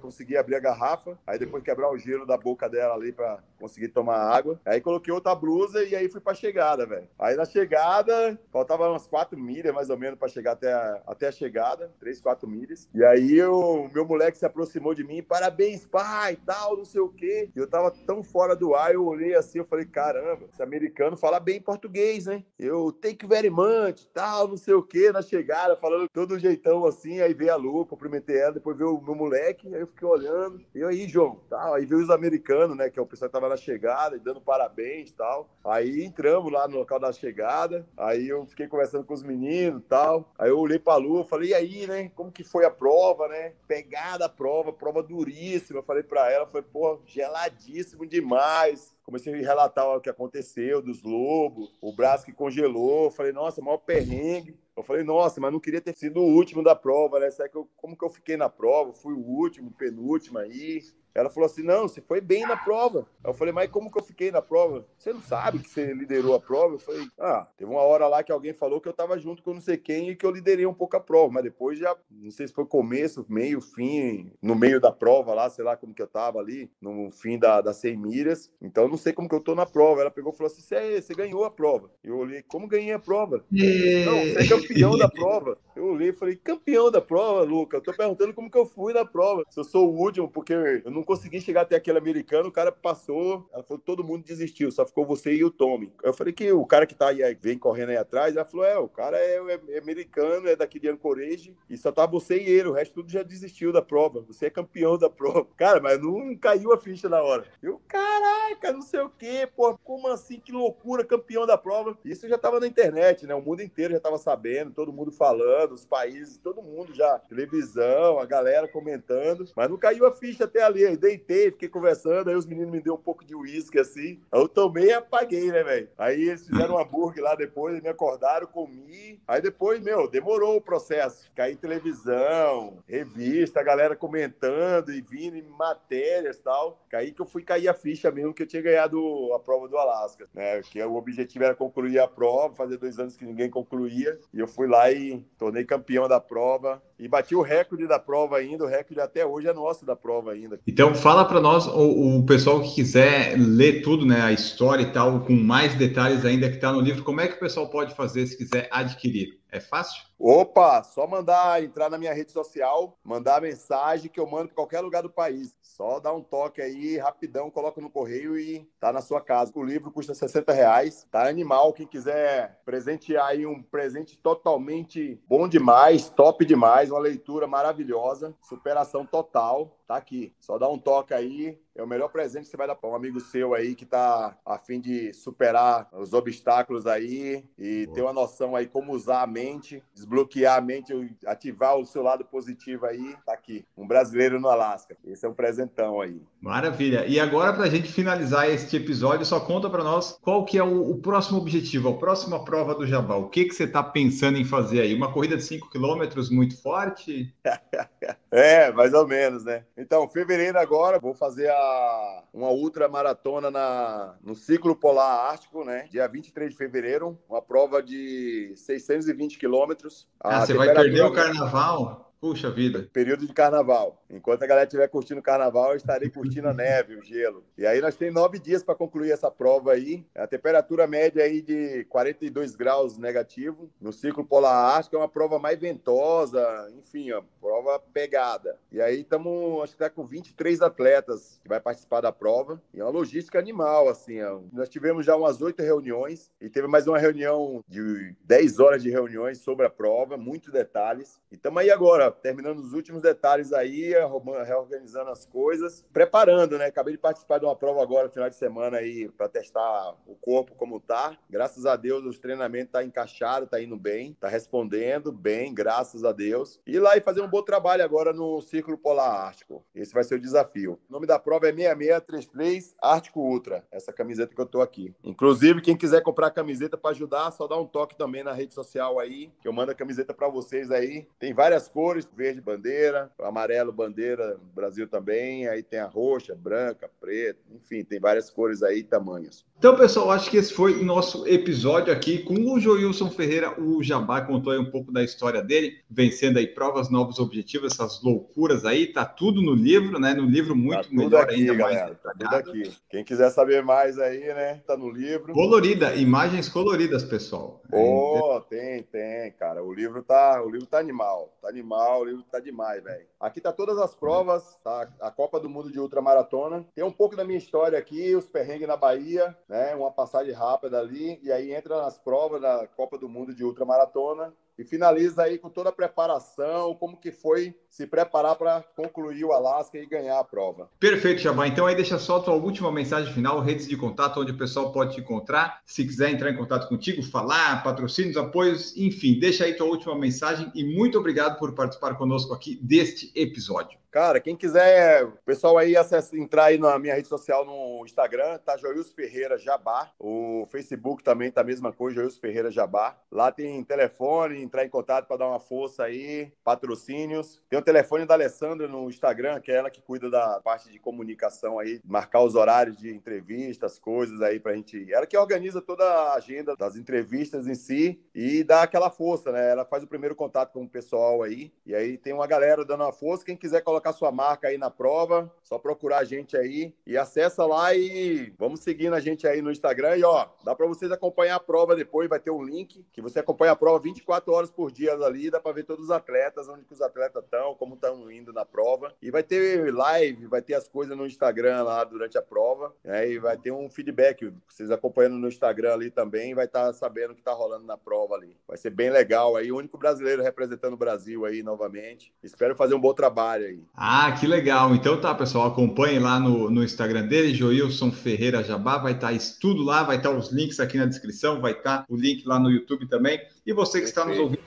Consegui abrir a garrafa. Aí depois quebrar o gelo da boca dela ali para conseguir tomar água. Aí coloquei outra blusa e aí fui pra chegada, velho. Aí na chegada, faltava umas 4 milhas mais ou menos para chegar até a, até a chegada. 3, 4 milhas. E aí o meu moleque se aproximou de mim. Parabéns, pai, tal, não sei o quê. E eu tava tão fora do ar, eu olhei assim, eu falei, caramba, esse americano fala bem português, né? Eu take very much, tal, não sei o quê, na chegada, falando todo jeitão assim, aí veio a Lu, cumprimentei ela, depois veio o meu moleque, aí eu fiquei olhando, e aí, João, tal, aí veio os americanos, né, que é o pessoal que tava na chegada, dando parabéns tal. Aí entramos lá no local da chegada, aí eu fiquei conversando com os meninos tal, aí eu olhei pra Lu, falei, e aí, né, como que foi a prova, né? Pegada a prova, prova duríssima, falei pra ela, foi, pô, geladíssimo demais, comecei a relatar o que aconteceu dos lobos, o braço que congelou. Falei, nossa, maior perrengue. Eu falei, nossa, mas não queria ter sido o último da prova, né? Será que eu, como que eu fiquei na prova? Fui o último, penúltimo aí. Ela falou assim: não, você foi bem na prova. Eu falei, mas como que eu fiquei na prova? Você não sabe que você liderou a prova? Eu falei, ah, teve uma hora lá que alguém falou que eu tava junto com não sei quem e que eu liderei um pouco a prova, mas depois já, não sei se foi começo, meio, fim, no meio da prova lá, sei lá como que eu tava ali, no fim da, das 100 milhas. Então não sei como que eu tô na prova. Ela pegou e falou assim: você, você ganhou a prova. Eu olhei, como ganhei a prova? Não, você é campeão da prova. Eu olhei e falei, campeão da prova, Luca? Eu tô perguntando como que eu fui na prova. Se eu sou o último, porque eu não consegui chegar até aquele americano, o cara passou, ela falou, todo mundo desistiu, só ficou você e o Tommy. Eu falei que o cara que tá aí, vem correndo aí atrás, ela falou, é, o cara é, é, é americano, é daqui de Anchorage, e só tá você e ele, o resto tudo já desistiu da prova. Você é campeão da prova. Cara, mas não caiu a ficha na hora. Eu, caraca, não sei o quê, pô, como assim, que loucura, campeão da prova. Isso já tava na internet, né? O mundo inteiro já tava sabendo, todo mundo falando, os países, todo mundo já, televisão, a galera comentando, mas não caiu a ficha até ali. Aí deitei, fiquei conversando, aí os meninos me deu um pouco de uísque assim. Eu tomei e apaguei, né, velho? Aí eles fizeram um hambúrguer lá depois, me acordaram, comi. Aí depois, meu, demorou o processo. Caí televisão, revista, a galera comentando e vindo em matérias e tal. Caí que eu fui cair a ficha mesmo que eu tinha ganhado a prova do Alasca, né? Que o objetivo era concluir a prova, fazer dois anos que ninguém concluía. E eu fui lá e tornei campeão da prova e bati o recorde da prova ainda. O recorde até hoje é nosso da prova ainda. Então, fala para nós, o, o, pessoal que quiser ler tudo, né, a história e tal, com mais detalhes ainda que está no livro, como é que o pessoal pode fazer se quiser adquirir? É fácil? Opa, só mandar entrar na minha rede social, mandar mensagem que eu mando para qualquer lugar do país. Só dá um toque aí, rapidão, coloca no correio e tá na sua casa. O livro custa 60 reais, tá animal. Quem quiser presentear aí um presente totalmente bom demais, top demais, uma leitura maravilhosa, superação total tá aqui. Só dá um toque aí. É o melhor presente que você vai dar para um amigo seu aí que tá a fim de superar os obstáculos aí e Boa. ter uma noção aí como usar a mente, desbloquear a mente, ativar o seu lado positivo aí. Tá aqui. Um brasileiro no Alasca. Esse é um presentão aí. Maravilha. E agora para a gente finalizar este episódio, só conta para nós qual que é o, o, próximo objetivo, a próxima prova do Jabal. O que que você tá pensando em fazer aí? Uma corrida de 5 quilômetros muito forte? é, mais ou menos, né? Então, fevereiro agora, vou fazer a, uma ultra maratona na, no ciclo polar ártico, né? Dia 23 de fevereiro, uma prova de 620 quilômetros. Ah, você vai perder o carnaval? Puxa vida. Período de carnaval. Enquanto a galera estiver curtindo o carnaval, eu estarei curtindo a neve, o gelo. E aí nós temos nove dias para concluir essa prova aí. A temperatura média aí de 42 graus negativo. No ciclo polar ártico é uma prova mais ventosa, enfim, ó, prova pegada. E aí estamos, acho que está com 23 atletas que vai participar da prova. E é uma logística animal, assim. Ó. Nós tivemos já umas oito reuniões e teve mais uma reunião de 10 horas de reuniões sobre a prova, muitos detalhes. E estamos aí agora terminando os últimos detalhes aí, reorganizando as coisas, preparando, né? Acabei de participar de uma prova agora, final de semana aí, para testar o corpo como tá. Graças a Deus, os treinamentos tá encaixado, tá indo bem, tá respondendo bem, graças a Deus. E lá e fazer um bom trabalho agora no Círculo Polar Ártico. Esse vai ser o desafio. O nome da prova é 6633 Ártico Ultra, essa camiseta que eu tô aqui. Inclusive, quem quiser comprar camiseta para ajudar, só dá um toque também na rede social aí, que eu mando a camiseta para vocês aí. Tem várias cores, verde bandeira, amarelo bandeira, Brasil também, aí tem a roxa, branca, preta, enfim, tem várias cores aí e tamanhos. Então, pessoal, acho que esse foi o nosso episódio aqui com o Joilson Ferreira. O Jabá contou aí um pouco da história dele, vencendo aí provas, novos objetivos, essas loucuras aí. Tá tudo no livro, né? No livro muito tá melhor aqui, ainda galera, mais. Tá tudo aqui. Quem quiser saber mais aí, né? Tá no livro. Colorida, imagens coloridas, pessoal. Oh, tem, tem, cara. O livro tá, o livro tá animal. Tá animal, o livro tá demais, velho. Aqui tá todas as provas, tá? A Copa do Mundo de Ultramaratona. Tem um pouco da minha história aqui, os perrengues na Bahia né? Uma passagem rápida ali e aí entra nas provas da Copa do Mundo de ultramaratona e finaliza aí com toda a preparação, como que foi se preparar para concluir o Alasca e ganhar a prova. Perfeito, Jabá. Então aí deixa só a tua última mensagem final, redes de contato, onde o pessoal pode te encontrar. Se quiser entrar em contato contigo, falar, patrocínios, apoios, enfim, deixa aí tua última mensagem e muito obrigado por participar conosco aqui deste episódio. Cara, quem quiser, o pessoal aí acessa, entrar aí na minha rede social no Instagram, tá Joilson Ferreira Jabá. O Facebook também tá a mesma coisa, Joilson Ferreira Jabá. Lá tem telefone, entrar em contato para dar uma força aí, patrocínios. Tem o telefone da Alessandra no Instagram, que é ela que cuida da parte de comunicação aí, marcar os horários de entrevistas, coisas aí pra gente. Ela que organiza toda a agenda das entrevistas em si e dá aquela força, né? Ela faz o primeiro contato com o pessoal aí. E aí tem uma galera dando uma força. Quem quiser colocar sua marca aí na prova, só procurar a gente aí e acessa lá e vamos seguindo a gente aí no Instagram. E ó, dá para vocês acompanhar a prova depois, vai ter um link que você acompanha a prova 24 horas por dia ali, dá para ver todos os atletas, onde que os atletas estão, como estão indo na prova. E vai ter live, vai ter as coisas no Instagram lá durante a prova. Né? E vai ter um feedback, vocês acompanhando no Instagram ali também, vai estar tá sabendo o que está rolando na prova ali. Vai ser bem legal aí, o único brasileiro representando o Brasil aí novamente. Espero fazer um bom trabalho aí. Ah, que legal. Então tá, pessoal, acompanhe lá no, no Instagram dele, Joilson Ferreira Jabá, vai estar tá isso tudo lá, vai estar tá os links aqui na descrição, vai estar tá o link lá no YouTube também. E você que está nos ouvindo,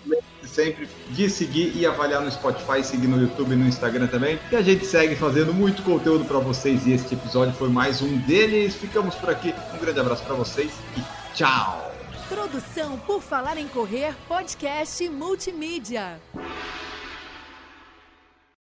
sempre de seguir e avaliar no Spotify, seguir no YouTube e no Instagram também. E a gente segue fazendo muito conteúdo para vocês e este episódio foi mais um deles. Ficamos por aqui. Um grande abraço para vocês e tchau. Produção por Falar em Correr, podcast multimídia.